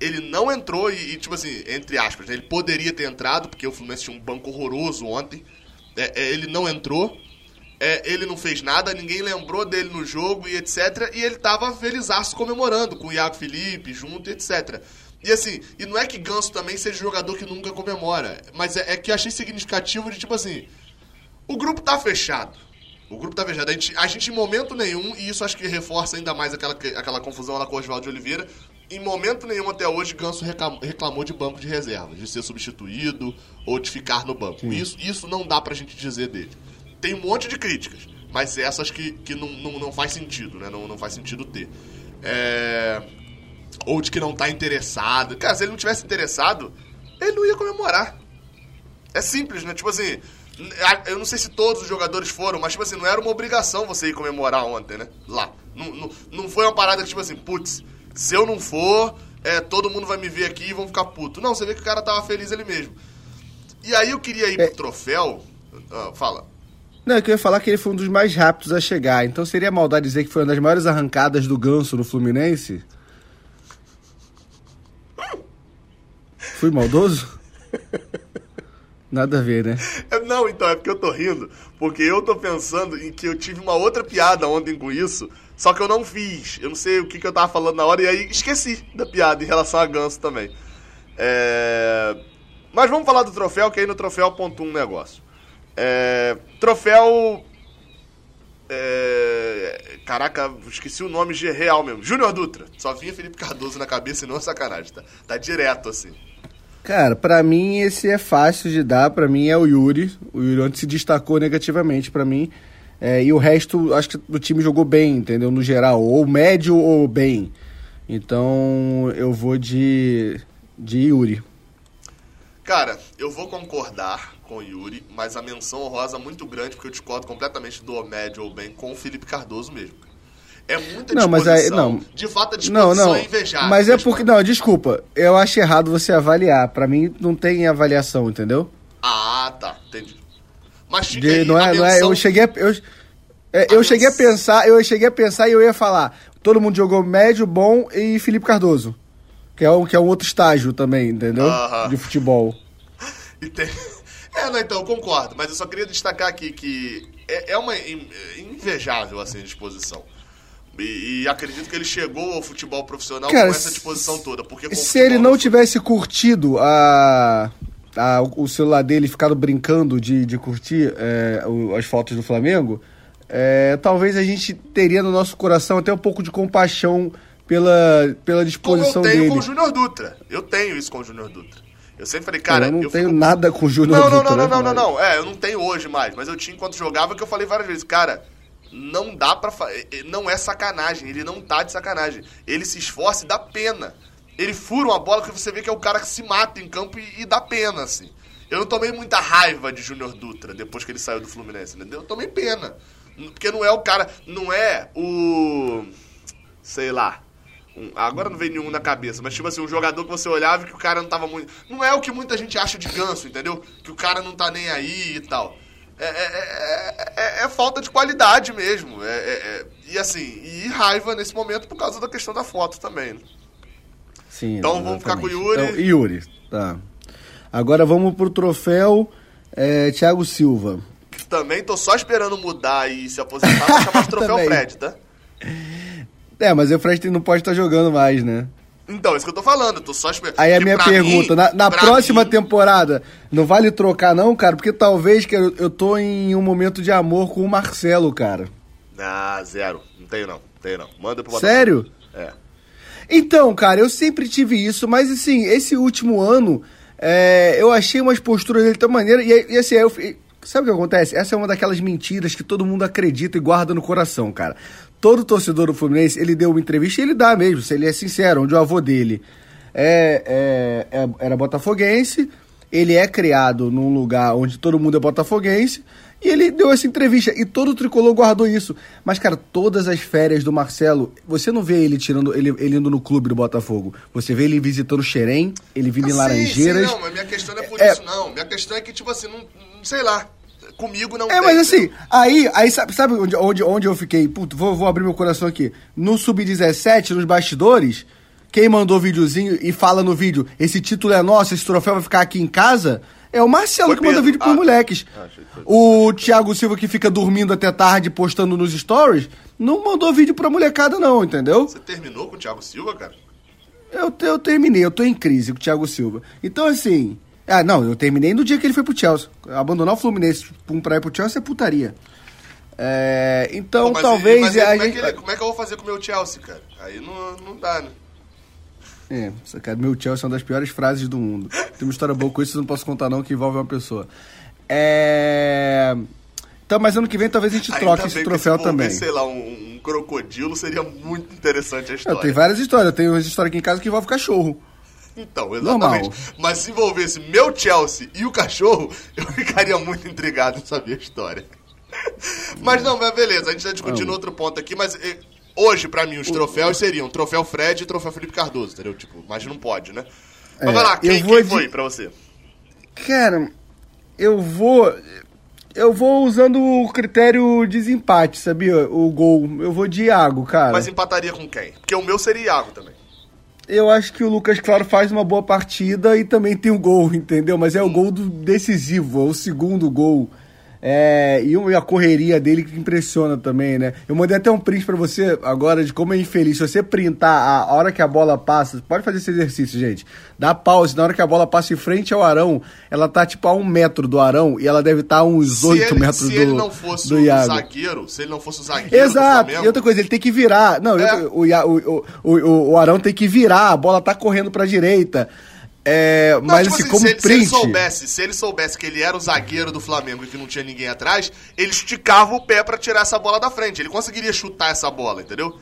Ele não entrou e, e tipo assim, entre aspas, né, ele poderia ter entrado, porque o Fluminense tinha um banco horroroso ontem. É, é, ele não entrou. É, ele não fez nada, ninguém lembrou dele no jogo e etc. E ele tava felizaço comemorando com o Iago Felipe junto e etc. E assim, e não é que Ganso também seja jogador que nunca comemora, mas é, é que achei significativo de tipo assim, o grupo tá fechado. O grupo tá fechado. A gente, a gente em momento nenhum, e isso acho que reforça ainda mais aquela, aquela confusão lá com o Oswaldo de Oliveira, em momento nenhum até hoje Ganso reclamou, de banco de reserva, de ser substituído ou de ficar no banco. Isso, isso não dá pra gente dizer dele. Tem um monte de críticas, mas essas que, que não, não, não faz sentido, né? Não, não faz sentido ter. É ou de que não tá interessado. Cara, se ele não tivesse interessado, ele não ia comemorar. É simples, né? Tipo assim, eu não sei se todos os jogadores foram, mas tipo assim, não era uma obrigação você ir comemorar ontem, né? Lá. Não, não, não foi uma parada que, tipo assim, putz, se eu não for, é, todo mundo vai me ver aqui e vão ficar puto. Não, você vê que o cara tava feliz ele mesmo. E aí eu queria ir é... pro troféu. Ah, fala. Não, é que eu ia falar que ele foi um dos mais rápidos a chegar. Então seria maldade dizer que foi uma das maiores arrancadas do ganso no Fluminense? Fui maldoso? Nada a ver, né? É, não, então, é porque eu tô rindo, porque eu tô pensando em que eu tive uma outra piada ontem com isso, só que eu não fiz. Eu não sei o que, que eu tava falando na hora, e aí esqueci da piada em relação a ganso também. É... Mas vamos falar do troféu, que aí no troféu pontua um negócio. É... Troféu. É... Caraca, esqueci o nome real mesmo. Júnior Dutra. Só vinha Felipe Cardoso na cabeça e não é sacanagem, tá? Tá direto assim. Cara, para mim esse é fácil de dar, para mim é o Yuri. O Yuri ontem se destacou negativamente para mim. É, e o resto, acho que o time jogou bem, entendeu? No geral, ou médio ou bem. Então eu vou de, de Yuri. Cara, eu vou concordar com o Yuri, mas a menção honrosa muito grande, porque eu discordo completamente do médio ou bem com o Felipe Cardoso mesmo. É muita não, mas aí, não. De fato, a disposição não, não. é invejável. Mas é porque... Não, desculpa. Eu acho errado você avaliar. Para mim, não tem avaliação, entendeu? Ah, tá. Entendi. Mas de, não, é, não é... Eu cheguei a... Eu, é, eu cheguei a pensar, eu cheguei a pensar e eu ia falar. Todo mundo jogou médio, bom e Felipe Cardoso. Que é um, que é um outro estágio também, entendeu? Uh -huh. De futebol. [LAUGHS] É, não, então, eu concordo. Mas eu só queria destacar aqui que é, é uma invejável, assim, disposição. E, e, acredito que ele chegou ao futebol profissional Cara, com essa disposição toda. Porque se ele não tivesse curtido a, a, o celular dele, ficado brincando de, de curtir é, as fotos do Flamengo, é, talvez a gente teria no nosso coração até um pouco de compaixão pela, pela disposição dele. eu tenho dele. com o Júnior Dutra. Eu tenho isso com o Júnior Dutra. Eu sempre falei, cara. Eu não eu tenho fico... nada com o Júnior Dutra. Não, não, não, não, não, não, não. É, eu não tenho hoje mais. Mas eu tinha enquanto jogava que eu falei várias vezes, cara não dá pra. Não é sacanagem, ele não tá de sacanagem. Ele se esforça e dá pena. Ele fura uma bola que você vê que é o cara que se mata em campo e, e dá pena, assim. Eu não tomei muita raiva de Júnior Dutra depois que ele saiu do Fluminense, entendeu? Eu tomei pena. Porque não é o cara. Não é o. Sei lá. Um, agora não vem nenhum na cabeça, mas tipo assim, um jogador que você olhava e que o cara não tava muito. Não é o que muita gente acha de ganso, entendeu? Que o cara não tá nem aí e tal. É é, é, é, é, falta de qualidade mesmo. É, e assim, e raiva nesse momento por causa da questão da foto também. Né? Sim, então exatamente. vamos ficar com o Yuri. Então, Yuri, tá. Agora vamos pro troféu Thiago Silva. Também tô só esperando mudar e se aposentar pra chamar de [LAUGHS] troféu Fred, tá? É, mas o Fred não pode estar jogando mais, né? Então, isso que eu tô falando, eu tô só esperando. Aí a minha pergunta, mim, na, na próxima mim... temporada, não vale trocar não, cara? Porque talvez que eu, eu tô em um momento de amor com o Marcelo, cara. Ah, zero. Não tenho não, não tenho não. Manda pro. Sério? É. Então, cara, eu sempre tive isso, mas assim, esse último ano, é, eu achei umas posturas dele tão maneira, e, e assim, eu, sabe o que acontece? Essa é uma daquelas mentiras que todo mundo acredita e guarda no coração, cara todo torcedor do Fluminense, ele deu uma entrevista e ele dá mesmo, se ele é sincero, onde o avô dele é, é, é, era botafoguense, ele é criado num lugar onde todo mundo é botafoguense, E ele deu essa entrevista e todo o tricolor guardou isso. Mas, cara, todas as férias do Marcelo, você não vê ele tirando ele, ele indo no clube do Botafogo. Você vê ele visitando Xerém, ele vindo ah, em Laranjeiras. Sim, não, mas minha questão não é por é... isso, não. Minha questão é que, tipo assim, não, sei lá. Comigo não É, tem, mas assim, aí, aí sabe, sabe onde, onde, onde eu fiquei? Puto, vou, vou abrir meu coração aqui. No Sub-17, nos bastidores, quem mandou videozinho e fala no vídeo, esse título é nosso, esse troféu vai ficar aqui em casa, é o Marcelo Foi que manda vídeo pros ah. moleques. Ah, o Thiago Silva que fica dormindo até tarde postando nos stories, não mandou vídeo pra molecada não, entendeu? Você terminou com o Thiago Silva, cara? Eu, eu terminei, eu tô em crise com o Thiago Silva. Então assim, ah, não, eu terminei no dia que ele foi pro Chelsea. Abandonar o Fluminense pra ir pro Chelsea é putaria. É, então, talvez. Mas como, gente... é ele, como, é que eu vou fazer com o meu Chelsea, cara? Aí não, não dá, né? É, cara, meu Chelsea é uma das piores frases do mundo. Tem uma história boa com isso, eu não posso contar não, que envolve uma pessoa. É... Então, mas ano que vem talvez a gente troque esse troféu se também. sei lá, um, um, crocodilo seria muito interessante a história. tem várias histórias. Eu tenho uma história aqui em casa que envolve cachorro. Então, exatamente. Normal. Mas se envolvesse meu Chelsea e o cachorro, [LAUGHS] eu ficaria muito intrigado em saber a história. Mas não, mas beleza, a gente tá discutindo não. outro ponto aqui, mas eh, Hoje, para mim, os troféus seriam troféu Fred e troféu Felipe Cardoso, entendeu? Tipo, mas não pode, né? Mas é, vai lá, quem, quem foi pra você? Cara, eu vou. Eu vou usando o critério desempate, sabia? O gol. Eu vou de Iago, cara. Mas empataria com quem? Porque o meu seria Iago também. Eu acho que o Lucas Claro faz uma boa partida e também tem o um gol, entendeu? Mas é o gol do decisivo, é o segundo gol. É, e a correria dele que impressiona também, né? Eu mandei até um print para você agora de como é infeliz. Se você printar a hora que a bola passa, pode fazer esse exercício, gente. Dá pause, na hora que a bola passa em frente ao Arão, ela tá tipo a um metro do Arão e ela deve estar tá a uns oito metros se do Se ele não fosse o zagueiro, se ele não fosse o zagueiro Exato, e outra coisa, ele tem que virar. Não, é. o, o, o, o, o Arão tem que virar, a bola tá correndo pra direita. É, não, mas tipo assim, assim, como se, print... se ele soubesse, se ele soubesse que ele era o zagueiro do Flamengo e que não tinha ninguém atrás, ele esticava o pé para tirar essa bola da frente. Ele conseguiria chutar essa bola, entendeu?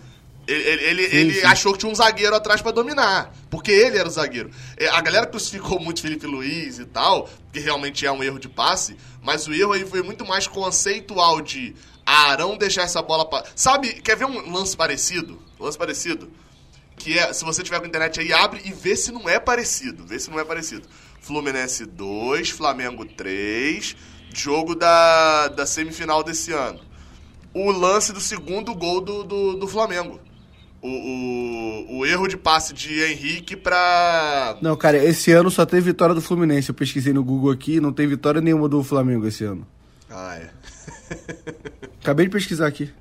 Ele, ele, sim, ele sim. achou que tinha um zagueiro atrás para dominar, porque ele era o zagueiro. É, a galera crucificou muito Felipe Luiz e tal, que realmente é um erro de passe, mas o erro aí foi muito mais conceitual de Arão deixar essa bola para. Sabe, quer ver um lance parecido? Um lance parecido? Que é, se você tiver com internet aí, abre e vê se não é parecido. Vê se não é parecido. Fluminense 2, Flamengo 3, jogo da, da semifinal desse ano. O lance do segundo gol do, do, do Flamengo. O, o, o, erro de passe de Henrique pra. Não, cara, esse ano só tem vitória do Fluminense. Eu pesquisei no Google aqui, não tem vitória nenhuma do Flamengo esse ano. Ah, é. [LAUGHS] Acabei de pesquisar aqui.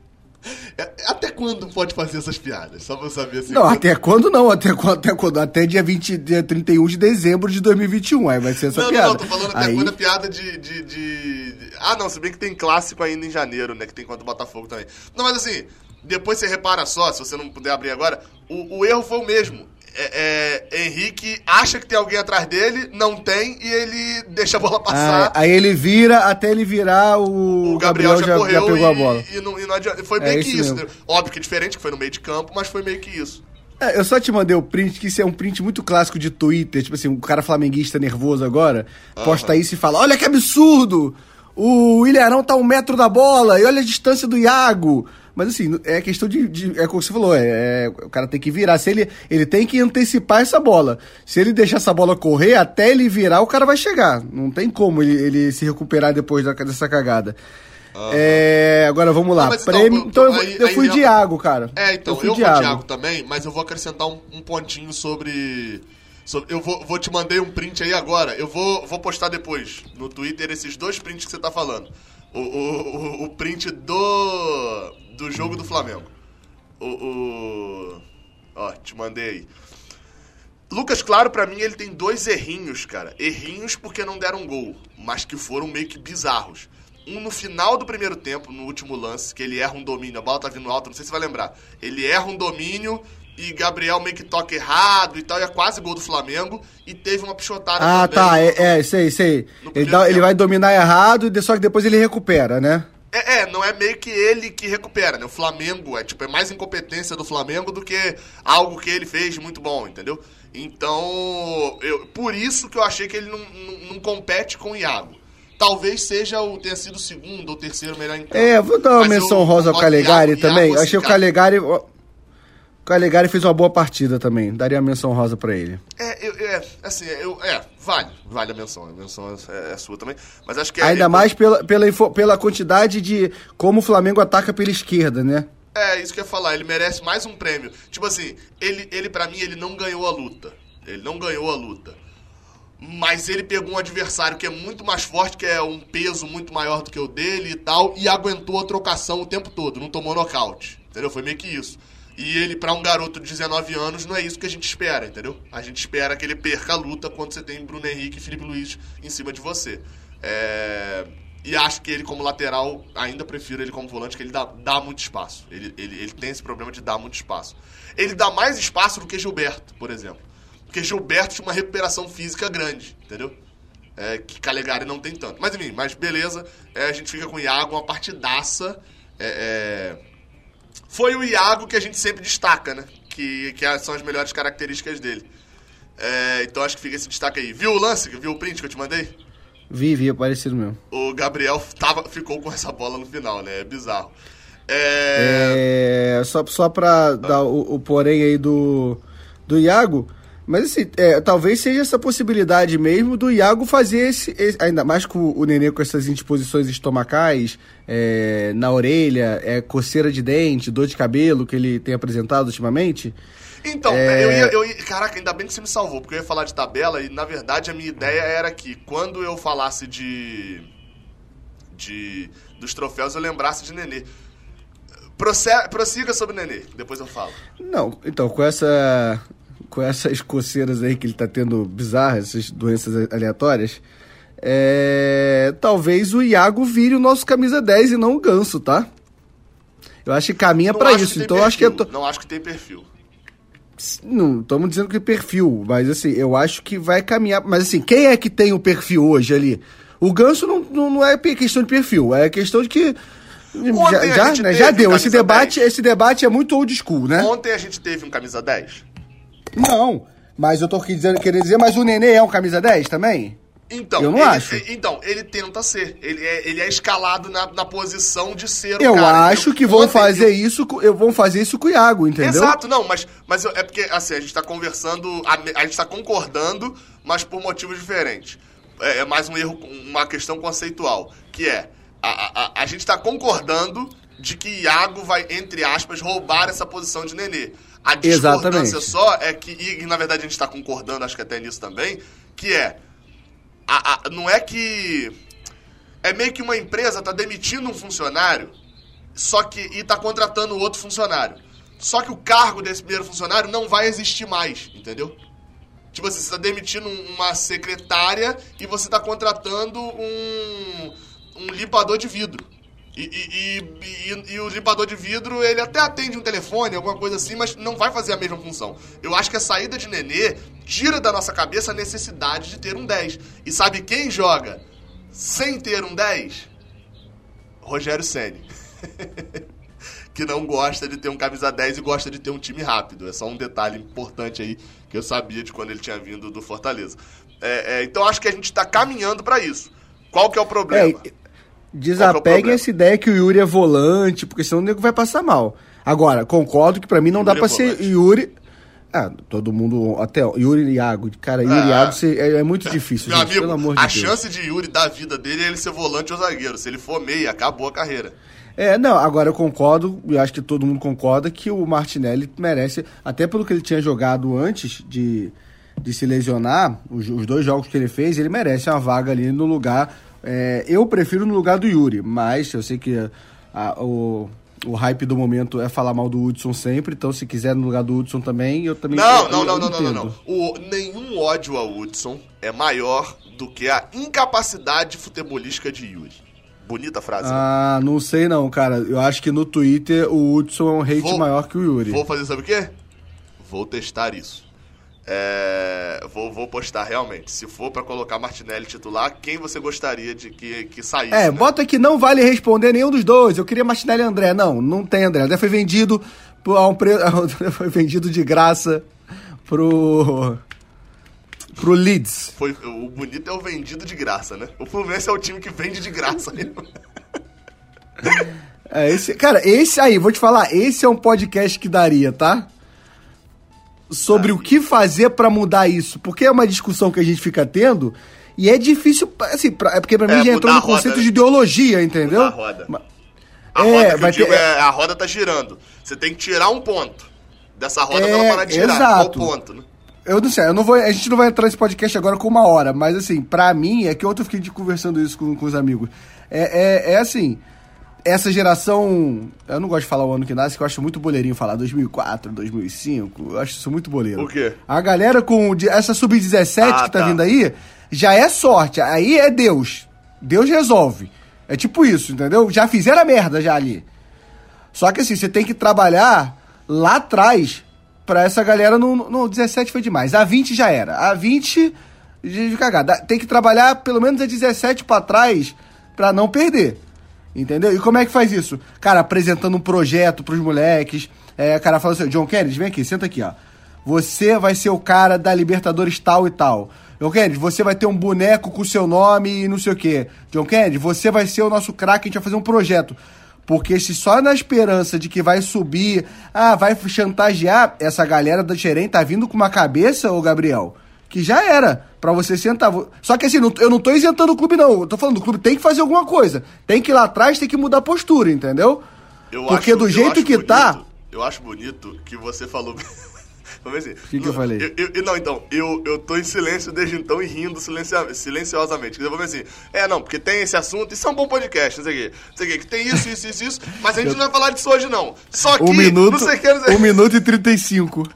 É, até quando pode fazer essas piadas? Só pra eu saber assim. Não, quando... até quando não? Até quando? Até, quando? até dia, 20, dia 31 de dezembro de 2021. Aí vai ser essa não, piada. Não, não, tô falando até Aí... quando a piada de, de, de, Ah, não, se bem que tem clássico ainda em janeiro, né? Que tem contra o Botafogo também. Não, mas assim, depois você repara só, se você não puder abrir agora, o, o erro foi o mesmo é, é, Henrique acha que tem alguém atrás dele, não tem, e ele deixa a bola passar. Ah, aí ele vira, até ele virar, o, o Gabriel, Gabriel, já, já, correu já pegou e, a bola. E, não, e não adianta. Foi meio é que isso. isso Óbvio que é diferente, que foi no meio de campo, mas foi meio que isso. É, eu só te mandei o print, que isso é um print muito clássico de Twitter. Tipo assim, um cara flamenguista nervoso agora, posta isso e fala: Olha que absurdo! O Ilharão tá um metro da bola, e olha a distância do Iago. Mas assim, é questão de. de é como você falou, é, é, o cara tem que virar. Se ele, ele tem que antecipar essa bola. Se ele deixar essa bola correr, até ele virar, o cara vai chegar. Não tem como ele, ele se recuperar depois da, dessa cagada. Uhum. É, agora vamos lá. então, Prêmio, então eu, aí, eu fui aí, Diago, cara. É, então, eu, fui eu Diago. Diago também, mas eu vou acrescentar um, um pontinho sobre. sobre eu vou, vou te mandei um print aí agora. Eu vou, vou postar depois no Twitter esses dois prints que você tá falando. O, o, o, print do do jogo do Flamengo. O, o... Ó, te mandei. Lucas Claro, para mim, ele tem dois errinhos, cara. Errinhos porque não deram gol, mas que foram meio que bizarros. Um no final do primeiro tempo, no último lance, que ele erra um domínio, a bola tá vindo alta, não sei se você vai lembrar. Ele erra um domínio e Gabriel meio que toca errado e tal, e é quase gol do Flamengo. E teve uma pichotada Ah, tá, é, é, sei, sei. Ele, dá, ele vai dominar errado, só que depois ele recupera, né? É, é, não é meio que ele que recupera, né? O Flamengo é tipo é mais incompetência do Flamengo do que algo que ele fez muito bom, entendeu? Então, eu, por isso que eu achei que ele não, não, não compete com o Iago. talvez seja o tenha sido o segundo ou terceiro melhor em campo. É, vou dar uma Mas menção eu- rosa ao Calegari também. Iago, Achei o Calegari. O Calegari fez uma boa partida também. Daria uma menção rosa pra ele. É, eu- é, assim, eu, é, vale, vale a menção, a menção é, é sua também, mas acho que é, Ainda é- mais pela, pela, pela quantidade de como o Flamengo ataca pela esquerda, né? É, isso que eu ia falar, ele merece mais um prêmio. Tipo assim, ele, ele para mim, ele não ganhou a luta. Ele não ganhou a luta. Mas ele pegou um adversário que é muito mais forte, que é um peso muito maior do que o dele e tal, e aguentou a trocação o tempo todo, não tomou nocaute. Entendeu? Foi meio que isso. E ele, pra um garoto de 19 anos, não é isso que a gente espera, entendeu? A gente espera que ele perca a luta quando você tem Bruno Henrique e Felipe Luiz em cima de você. É... E acho que ele, como lateral, ainda prefiro ele como volante, que ele dá, dá muito espaço. Ele, ele, ele tem esse problema de dar muito espaço. Ele dá mais espaço do que Gilberto, por exemplo. Porque Gilberto tinha uma recuperação física grande, entendeu? É, que Calegari não tem tanto. Mas enfim, mas beleza. É, a gente fica com o Iago, uma partidaça. É, é, Foi o Iago que a gente sempre destaca, né? Que, que são as melhores características dele. É, então acho que fica esse destaque aí. Viu o lance? Viu o print que eu te mandei? Vi, vi, é parecido mesmo. O Gabriel tava, ficou com essa bola no final, né? É bizarro. É... É, só, só pra dar o, o porém aí do, do Iago. Mas assim, é, talvez seja essa possibilidade mesmo do Iago fazer esse. esse- ainda mais com o Nenê com essas indisposições estomacais, é, na orelha, é, coceira de dente, dor de cabelo que ele tem apresentado ultimamente. Então, É. eu, ia, eu ia. Caraca, ainda bem que você me salvou, porque eu ia falar de tabela e, na verdade, a minha ideia era que quando eu falasse de. de dos troféus, eu lembrasse de Nenê. Prossiga sobre o Nenê, depois eu falo. Não, então, com essa. Com essas coceiras aí que ele tá tendo bizarras, essas doenças aleatórias, é, talvez o Iago vire o nosso camisa 10 e não o ganso, tá? Eu acho que caminha que isso. Então acho que é. to- Não acho que tem perfil. Não, estamos dizendo que perfil, mas assim, eu acho que vai caminhar. Mas assim, quem é que tem o perfil hoje ali? O ganso não, não, não é questão de perfil, é questão de que. Ontem já, já, né, já deu. Esse camisa debate, 10. esse debate é muito old school, né? Ontem a gente teve um camisa 10. Não, mas eu tô dizendo, querendo dizer, mas o Nenê é um camisa 10 também? Então, Eu não ele, acho. Então, ele tenta ser. Ele é, ele é escalado na, na posição de ser o Eu cara. acho entendeu? que vão fazer eu- isso, com- eu vão fazer isso com o Iago, entendeu? Exato, não, mas, mas eu- é porque, assim, a gente tá conversando, a, a gente tá concordando, mas por motivos diferentes. É, é mais um erro, uma questão conceitual, que é, a, a, a- a gente tá concordando de que Iago vai, entre aspas, roubar essa posição de Nenê. A discordância Exatamente. só é que, e, na verdade a gente tá concordando, acho que até nisso também, que é, a- a- não é que... É meio que uma empresa tá demitindo um funcionário só que e tá contratando outro funcionário. Só que o cargo desse primeiro funcionário não vai existir mais, entendeu? Tipo assim, você tá demitindo um- uma secretária e você tá contratando um, um limpador de vidro. E, e- e- e- o limpador de vidro, ele até atende um telefone, alguma coisa assim, mas não vai fazer a mesma função. Eu acho que a saída de Nenê tira da nossa cabeça a necessidade de ter um 10. E sabe quem joga sem ter um 10? Rogério Ceni. [LAUGHS] que não gosta de ter um camisa 10 e gosta de ter um time rápido. É só um detalhe importante aí que eu sabia de quando ele tinha vindo do Fortaleza. É, é, então acho que a gente tá caminhando pra isso. Qual que é o problema? É, É desapeguem problema? essa ideia que o Yuri é volante, porque senão o nego vai passar mal. Agora, concordo que pra mim não dá Yuri pra é ser. Yuri. Ah, todo mundo. Até Yuri e Iago. Cara, Yuri e Ah. Iago é, é muito difícil, Meu gente, amigo, pelo amor de a Deus. chance de Yuri da vida dele é ele ser volante ou zagueiro. Se ele for meia, acabou a carreira. É, não, agora eu concordo, e acho que todo mundo concorda, que o Martinelli merece, até pelo que ele tinha jogado antes de, de se lesionar, os, os dois jogos que ele fez, ele merece uma vaga ali no lugar. É, eu prefiro no lugar do Yuri, mas eu sei que a- o, o hype do momento é falar mal do Hudson sempre, então se quiser no lugar do Hudson também, eu também Não, eu- não, eu não, não, não, não, não. O, nenhum ódio ao Hudson é maior do que a incapacidade futebolística de Yuri. Bonita frase, né? Ah, não sei não, cara. Eu acho que no Twitter o Hudson é um hate Vou- maior que o Yuri. Vou fazer sabe o quê? Vou testar isso. É, vou, vou postar realmente. Se for pra colocar Martinelli titular, quem você gostaria de que, que saísse? É, né? bota que não vale responder nenhum dos dois. Eu queria Martinelli e André. Não, não tem André. André foi vendido por- a um [LAUGHS] foi vendido de graça pro pro Leeds. Foi, o bonito é o vendido de graça, né? O Fluminense é o time que vende de graça. é, esse, cara, esse aí, vou te falar, esse é um podcast que daria, tá? Sobre o que fazer para mudar isso. Porque é uma discussão que a gente fica tendo e é difícil, assim, pra, é porque pra mim é, já entrou no conceito né? de ideologia, entendeu? A roda. A é, roda ter... É, a roda tá girando. Você tem que tirar um ponto dessa roda é, pra ela parar de girar. Exato. Qual ponto, né? Eu não sei, eu não vou, a gente não vai entrar nesse podcast agora com uma hora, mas assim, pra mim, é que ontem eu fiquei conversando isso com, com os amigos. É, é, é assim, essa geração. Eu não gosto de falar o ano que nasce, que eu acho muito boleirinho falar 2004, 2005. Eu acho isso muito boleiro. O quê? A galera com essa sub-17 ah, que tá, tá, vindo aí, já é sorte. Aí é Deus. Deus resolve. É tipo isso, entendeu? Já fizeram a merda já ali. Só que assim, você tem que trabalhar lá atrás pra essa galera no, no 17 foi demais. A 20 já era. A 20 de cagar. Tem que trabalhar pelo menos a 17 para trás para não perder. Entendeu? E como é que faz isso? Cara, apresentando um projeto pros moleques. É, cara fala assim, John Kennedy, vem aqui, senta aqui, ó. Você vai ser o cara da Libertadores tal e tal. John Kennedy, você vai ter um boneco com o seu nome e não sei o quê. John Kennedy, você vai ser o nosso craque, a gente vai fazer um projeto. Porque se só na esperança de que vai subir, ah, vai chantagear, essa galera da Xerém tá vindo com uma cabeça, ô Gabriel, que já era para você sentar. Só que assim, eu não tô isentando o clube, não. Eu tô falando, o clube tem que fazer alguma coisa. Tem que ir lá atrás, tem que mudar a postura, entendeu? Eu Porque acho, do jeito que tá bonito, tá. Eu acho bonito que você falou. [LAUGHS] Vamos ver O que, que eu falei? Eu, eu, não, então, eu, eu tô em silêncio desde então e rindo silencio, silenciosamente. Eu vou ver assim, é, não, porque tem esse assunto, isso é um bom podcast, não sei o quê. Não sei o quê, que tem isso, isso, isso, isso, mas a gente eu... não vai falar disso hoje, não. Só que, um minuto, não sei o que, não sei... Um minuto e 35.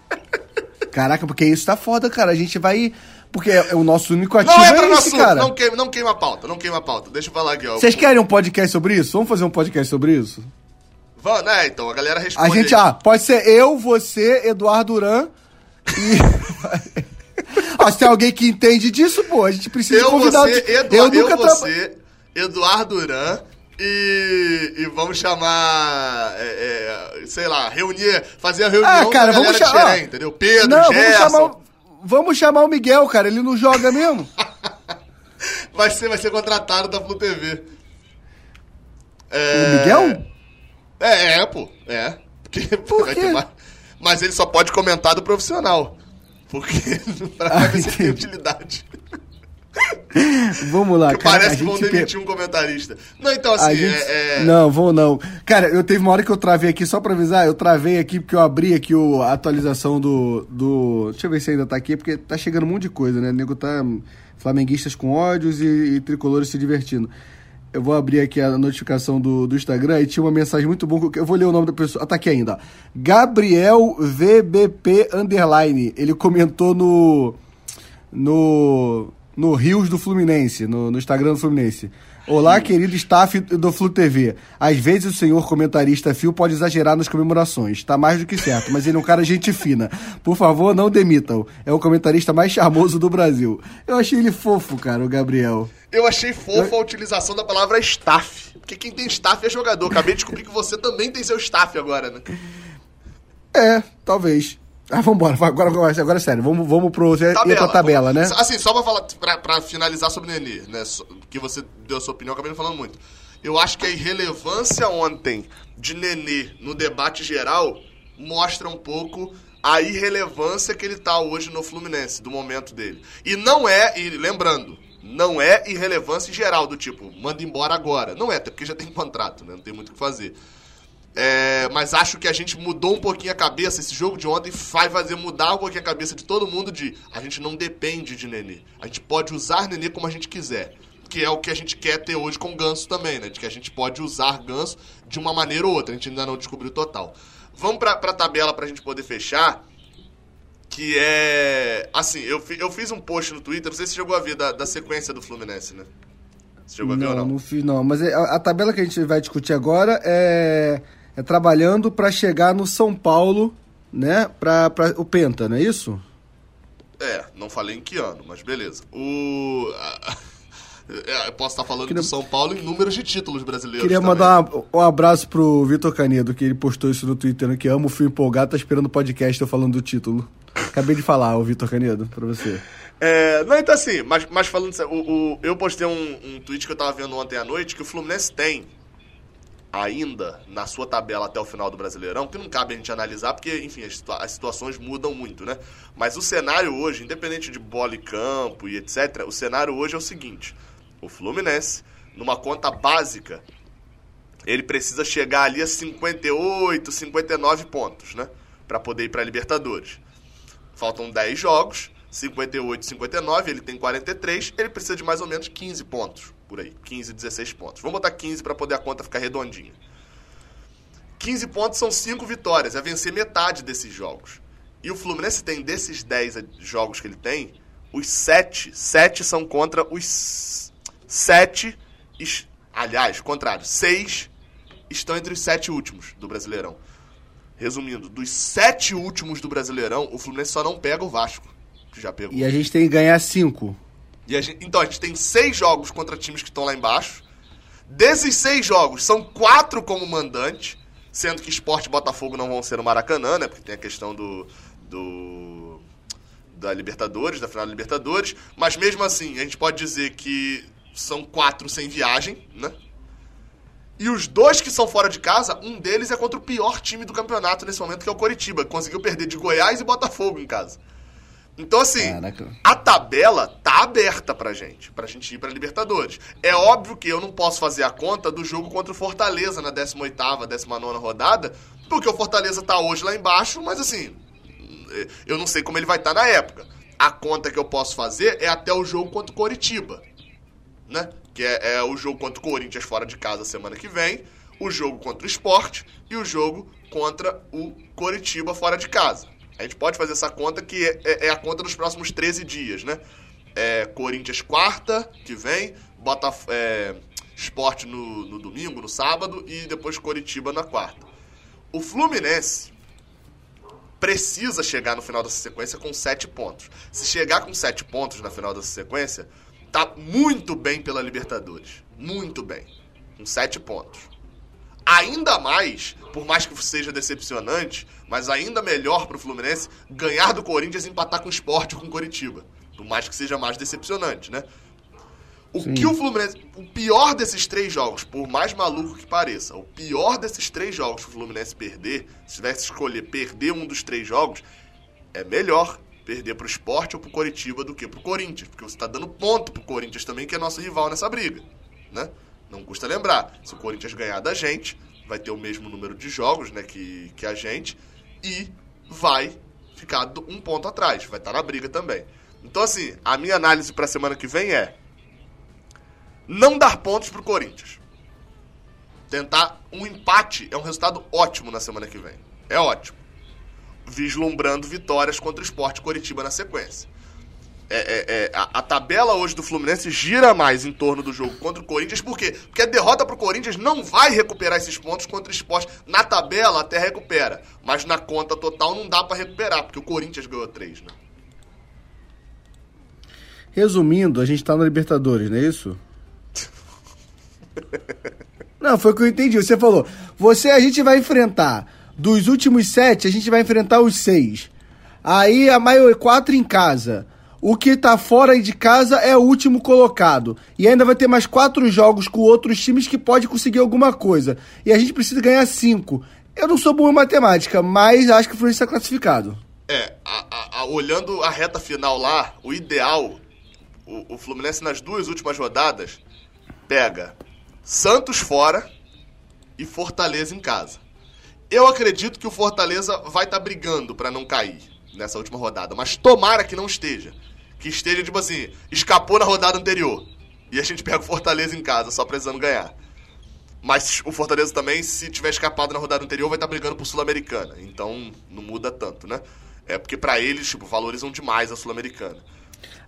Caraca, porque isso tá foda, cara. A gente vai... Porque é o nosso único ativo não entra é no esse, assunto, cara. Não queima, não queima a pauta, não queima a pauta. Deixa eu falar aqui, ó. Vocês querem um podcast sobre isso? Vamos fazer um podcast sobre isso? Vamos, né? Então, a galera responde. A gente, aí. ah, pode ser eu, você, Eduardo Duran e... [LAUGHS] ah, se tem alguém que entende disso, pô, a gente precisa eu, convidar... Você, Edu... eu, nunca eu, você, Eduardo Duran e, e vamos chamar, é, é, sei lá, reunir, fazer a reunião ah, cara, vamos chamar, entendeu? Pedro, não, Gerson. Vamos chamar, vamos chamar o Miguel, cara, ele não joga mesmo. [LAUGHS] vai, ser, vai ser contratado da Flu TV. É... O Miguel? É, é, pô, é. Porque [LAUGHS] Por quê? Mais... Mas ele só pode comentar do profissional. Porque [LAUGHS] pra ah, ver se tem utilidade. [LAUGHS] Vamos lá, cara. Parece que vão demitir um comentarista. Não, então assim, gente... é, é... Não, vou não. Cara, eu teve uma hora que eu travei aqui, só pra avisar, eu travei aqui porque eu abri aqui o, a atualização do, do. Deixa eu ver se ainda tá aqui, porque tá chegando um monte de coisa, né? O nego tá. Flamenguistas com ódios e, e tricolores se divertindo. Eu vou abrir aqui a notificação do, do Instagram e tinha uma mensagem muito boa. Eu vou ler o nome da pessoa. Ah, tá aqui ainda. Gabriel VBP Underline. Ele comentou no. No no Rios do Fluminense, no, no Instagram do Fluminense. Olá, querido staff do Flu TV. Às vezes o senhor comentarista Fio pode exagerar nas comemorações. Tá mais do que certo, mas ele é um cara gente fina. Por favor, não demitam. É o comentarista mais charmoso do Brasil. Eu achei ele fofo, cara, o Gabriel. Eu achei fofo Eu... a utilização da palavra staff. Porque quem tem staff é jogador. Acabei de descobrir que você também tem seu staff agora, né? É, talvez. Ah, vambora, agora, agora, agora é sério, vamos, vamos pro, tabela, pra tabela, né? Assim, só pra, falar, pra, pra finalizar sobre o Nenê, né? Que você deu a sua opinião, acabei não falando muito. Eu acho que a irrelevância ontem de Nenê no debate geral mostra um pouco a irrelevância que ele tá hoje no Fluminense, do momento dele. E não é, e lembrando, não é irrelevância em geral, do tipo, manda embora agora. Não é, até porque já tem contrato, né? Não tem muito o que fazer. É, mas acho que a gente mudou um pouquinho a cabeça. Esse jogo de ontem vai fazer mudar um pouquinho a cabeça de todo mundo de a gente não depende de Nenê. A gente pode usar Nenê como a gente quiser. Que é o que a gente quer ter hoje com Ganso também, né? De que a gente pode usar Ganso de uma maneira ou outra. A gente ainda não descobriu total. Vamos pra, pra tabela pra gente poder fechar. Que é. Assim, eu, eu fiz um post no Twitter, não sei se chegou a ver da, da sequência do Fluminense, né? Você chegou não, a ver ou não? Não fiz, não. Mas é, a, a tabela que a gente vai discutir agora é é trabalhando para chegar no São Paulo, né? Para o Penta, não é isso? É, não falei em que ano, mas beleza. O. [LAUGHS] É, eu posso estar falando Queria... do São Paulo em números de títulos brasileiros. Queria também. mandar um, abraço pro Vitor Canedo, que ele postou isso no Twitter, né, que ama o fio empolgado, tá esperando o podcast eu falando do título. Acabei de falar, o Vitor Canedo, pra você. É, não, então assim, mas, mas falando sério, o, o, eu postei um, um tweet que eu tava vendo ontem à noite que o Fluminense tem ainda na sua tabela até o final do Brasileirão, que não cabe a gente analisar, porque, enfim, as, situa as situações mudam muito, né? Mas o cenário hoje, independente de bola e campo e etc., o cenário hoje é o seguinte: o Fluminense, numa conta básica, ele precisa chegar ali a 58, 59 pontos, né? Para poder ir para Libertadores. Faltam 10 jogos, 58, 59, ele tem 43, ele precisa de mais ou menos 15 pontos, por aí, 15, 16 pontos. Vamos botar 15 para poder a conta ficar redondinha. 15 pontos são 5 vitórias, é vencer metade desses jogos. E o Fluminense tem desses 10 jogos que ele tem, os 7, 7 são contra os 7, aliás, contrário, 6 estão entre os 7 últimos do Brasileirão. Resumindo, dos 7 últimos do Brasileirão, o Fluminense só não pega o Vasco que já pegou. E a gente tem que ganhar cinco. A gente, então, a gente tem seis jogos contra times que estão lá embaixo. Desses seis jogos, são quatro como mandante, sendo que Esporte e Botafogo não vão ser no Maracanã, né? Porque tem a questão do, do da Libertadores, da final da Libertadores. Mas mesmo assim, a gente pode dizer que são quatro sem viagem, né? E os dois que são fora de casa, um deles é contra o pior time do campeonato nesse momento, que é o Coritiba, conseguiu perder de Goiás e Botafogo em casa. Então, assim, Caraca. a tabela tá aberta pra gente, pra gente ir pra Libertadores. É óbvio que eu não posso fazer a conta do jogo contra o Fortaleza na 18ª, 19ª rodada, porque o Fortaleza tá hoje lá embaixo, mas assim, eu não sei como ele vai estar tá na época. A conta que eu posso fazer é até o jogo contra o Coritiba, né? Que é, é o jogo contra o Corinthians fora de casa semana que vem, o jogo contra o Sport e o jogo contra o Coritiba fora de casa. A gente pode fazer essa conta que é, é, é a conta dos próximos 13 dias, né? É, Corinthians quarta, que vem, bota é, esporte no, no domingo, no sábado, e depois Coritiba na quarta. O Fluminense precisa chegar no final dessa sequência com 7 pontos. Se chegar com 7 pontos na final dessa sequência, tá muito bem pela Libertadores. Muito bem. Com 7 pontos ainda mais, por mais que seja decepcionante, mas ainda melhor para o Fluminense ganhar do Corinthians e empatar com o Sport com o Coritiba. Por mais que seja mais decepcionante, né? O Sim. que o Fluminense. O pior desses três jogos, por mais maluco que pareça, o pior desses três jogos que o Fluminense perder, se tivesse que escolher perder um dos três jogos, é melhor perder pro Sport ou pro Coritiba do que pro Corinthians. Porque você está dando ponto pro Corinthians também, que é nosso rival nessa briga. Né? Não custa lembrar, se o Corinthians ganhar da gente, vai ter o mesmo número de jogos né, que, que a gente e vai ficar um ponto atrás, vai estar na briga também. Então, assim, a minha análise para a semana que vem é não dar pontos para o Corinthians. Tentar um empate é um resultado ótimo na semana que vem. É ótimo. Vislumbrando vitórias contra o Esporte Coritiba na sequência é, é, é, a, a, tabela hoje do Fluminense gira mais em torno do jogo contra o Corinthians, por quê? Porque a derrota pro Corinthians não vai recuperar esses pontos contra o esporte. Na tabela até recupera, mas na conta total não dá para recuperar, porque o Corinthians ganhou três, né? Resumindo, a gente tá na Libertadores, não é isso? [LAUGHS] não, foi o que eu entendi. Você falou, você a gente vai enfrentar, dos últimos sete, a gente vai enfrentar os seis. Aí a maioria, quatro em casa. O que tá fora de casa é o último colocado. E ainda vai ter mais quatro jogos com outros times que pode conseguir alguma coisa. E a gente precisa ganhar cinco. Eu não sou bom em matemática, mas acho que o Fluminense está classificado. É, a, a, a, olhando a reta final lá, o ideal, o, o Fluminense nas duas últimas rodadas pega Santos fora e Fortaleza em casa. Eu acredito que o Fortaleza vai estar tá brigando para não cair nessa última rodada, mas tomara que não esteja que esteja, tipo assim, escapou na rodada anterior. E a gente pega o Fortaleza em casa, só precisando ganhar. Mas o Fortaleza também, se tiver escapado na rodada anterior, vai estar brigando por Sul-Americana. Então não muda tanto, né? É porque para eles, tipo, valorizam demais a Sul-Americana.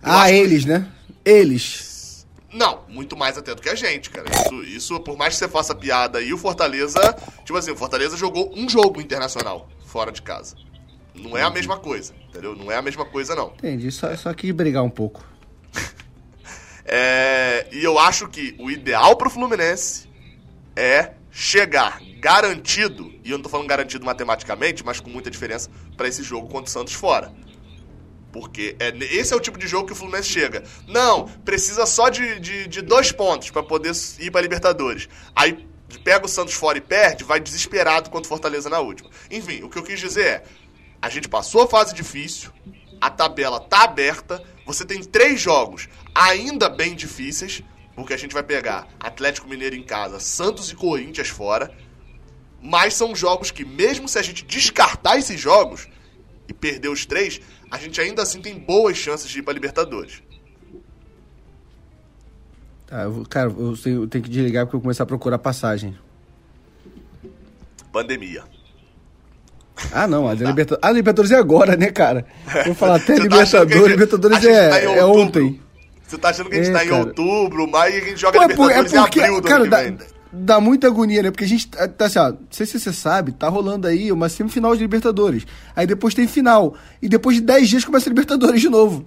Ah, eles, que... né? Eles. Não, muito mais até do que a gente, cara. Isso, isso, por mais que você faça piada aí, o Fortaleza. Tipo assim, o Fortaleza jogou um jogo internacional fora de casa. Não é a mesma coisa, entendeu? Não é a mesma coisa, não. Entendi, só, só quis brigar um pouco. [LAUGHS] é, e eu acho que o ideal pro Fluminense é chegar garantido, e eu não tô falando garantido matematicamente, mas com muita diferença, para esse jogo contra o Santos fora. Porque é, esse é o tipo de jogo que o Fluminense chega. Não, precisa só de, de, de dois pontos para poder ir para Libertadores. Aí pega o Santos fora e perde, vai desesperado contra o Fortaleza na última. Enfim, o que eu quis dizer é: a gente passou a fase difícil, a tabela tá aberta, você tem três jogos ainda bem difíceis, porque a gente vai pegar Atlético Mineiro em casa, Santos e Corinthians fora. Mas são jogos que, mesmo se a gente descartar esses jogos e perder os três, a gente ainda assim tem boas chances de ir para Libertadores. Tá, eu, cara, eu tenho, eu tenho que desligar porque eu vou começar a procurar passagem. Pandemia. Ah, não, a, tá. Liberta... a Libertadores é agora, né, cara? Vou falar até tá Libertadores, gente... Libertadores é, tá é ontem. Você tá achando que a gente é, tá em cara. outubro, maio e a gente joga Pô, é Libertadores é porque, em abril do cara, dá, dá muita agonia, né? Porque a gente tá, tá assim, ó, não sei se você sabe, tá rolando aí uma semifinal de Libertadores. Aí depois tem final. E depois de 10 dias começa a Libertadores de novo.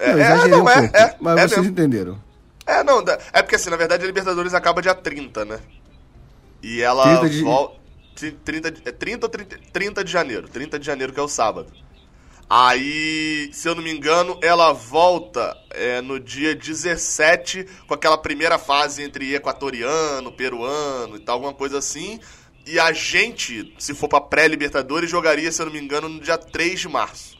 É, não, é, não, um é, é, mas é vocês mesmo. entenderam. É, não, é porque assim, na verdade a Libertadores acaba dia 30, né? E ela 30 de... volta... 30, 30 ou 30, 30 de janeiro. 30 de janeiro que é o sábado. Aí, se eu não me engano, ela volta é, no dia 17 com aquela primeira fase entre equatoriano, peruano e tal, alguma coisa assim. E a gente, se for pra pré-Libertadores, jogaria, se eu não me engano, no dia 3 de março.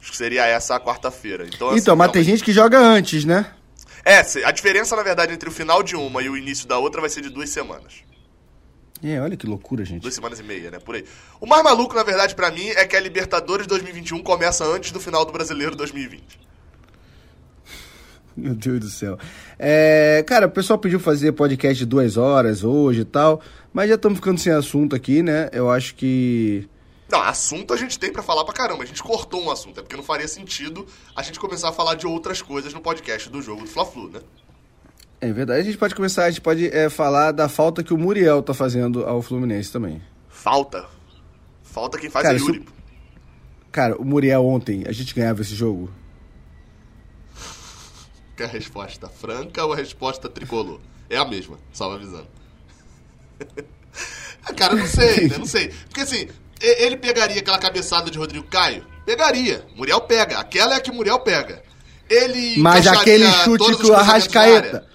Acho que seria essa a quarta-feira. Então, assim, então mas tem gente que joga antes, né? É, a diferença, na verdade, entre o final de uma e o início da outra vai ser de duas semanas. É, olha que loucura, gente. Duas semanas e meia, né? Por aí. O mais maluco, na verdade, para mim, é que a Libertadores 2021 começa antes do final do Brasileiro 2020. Meu Deus do céu. É, cara, o pessoal pediu fazer podcast de duas horas hoje e tal, mas já estamos ficando sem assunto aqui, né? Eu acho que. Não, assunto a gente tem para falar pra caramba. A gente cortou um assunto, é porque não faria sentido a gente começar a falar de outras coisas no podcast do jogo do Fla-Flu, né? É verdade. A gente pode começar, a gente pode é, falar da falta que o Muriel tá fazendo ao Fluminense também. Falta? Falta quem faz cara, é Yuri. Cara, o Muriel ontem, a gente ganhava esse jogo? Quer a resposta franca ou a resposta tricolor? É a mesma, só avisando. [LAUGHS] cara, não sei, né? Não sei. Porque assim, ele pegaria aquela cabeçada de Rodrigo Caio? Pegaria. Muriel pega. Aquela é a que o Muriel pega. Ele Mas aquele chute que o Arrascaeta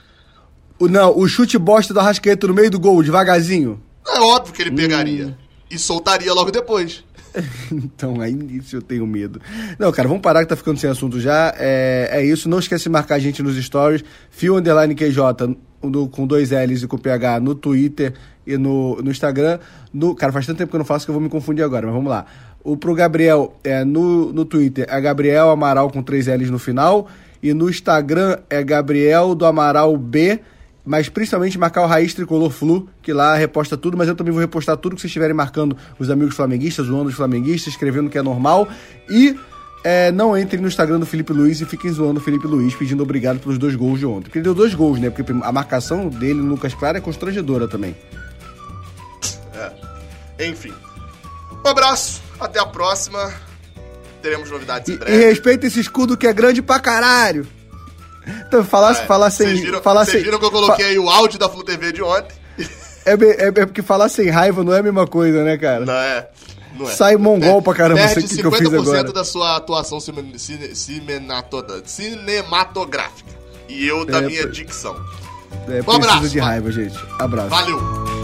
o, não, o chute bosta do Arrascaeta no meio do gol, devagarzinho. É óbvio que ele pegaria. Hum. E soltaria logo depois. [LAUGHS] então, aí nisso eu tenho medo. Não, cara, vamos parar que tá ficando sem assunto já. É, é isso. Não esquece de marcar a gente nos stories. Fio Underline QJ no, com dois L's e com PH no Twitter e no, no Instagram. No, cara, faz tanto tempo que eu não faço que eu vou me confundir agora, mas vamos lá. O pro Gabriel é no, no Twitter é Gabriel Amaral com três L's no final. E no Instagram é Gabriel do Amaral B mas principalmente marcar o Raiz Tricolor Flu, que lá reposta tudo, mas eu também vou repostar tudo que vocês estiverem marcando os amigos flamenguistas, zoando os flamenguistas, escrevendo que é normal. E é, não entrem no Instagram do Felipe Luiz e fiquem zoando o Felipe Luiz, pedindo obrigado pelos dois gols de ontem. Porque ele deu dois gols, né? Porque a marcação dele no Lucas Claro é constrangedora também. É. Enfim. Um abraço, até a próxima. Teremos novidades e, em breve. E respeita esse escudo que é grande pra caralho. Então, falar, é, falar sem. Vocês viram, falar sem, viram que eu coloquei aí o áudio da Flu TV de ontem? É, é, é, porque falar sem raiva não é a mesma coisa, né, cara? Não é. Não é. Sai mongol pra caramba isso aqui que eu fiz agora. da sua atuação cinematográfica. E eu da é, minha dicção. É, um abraço. de raiva, gente. Abraço. Valeu.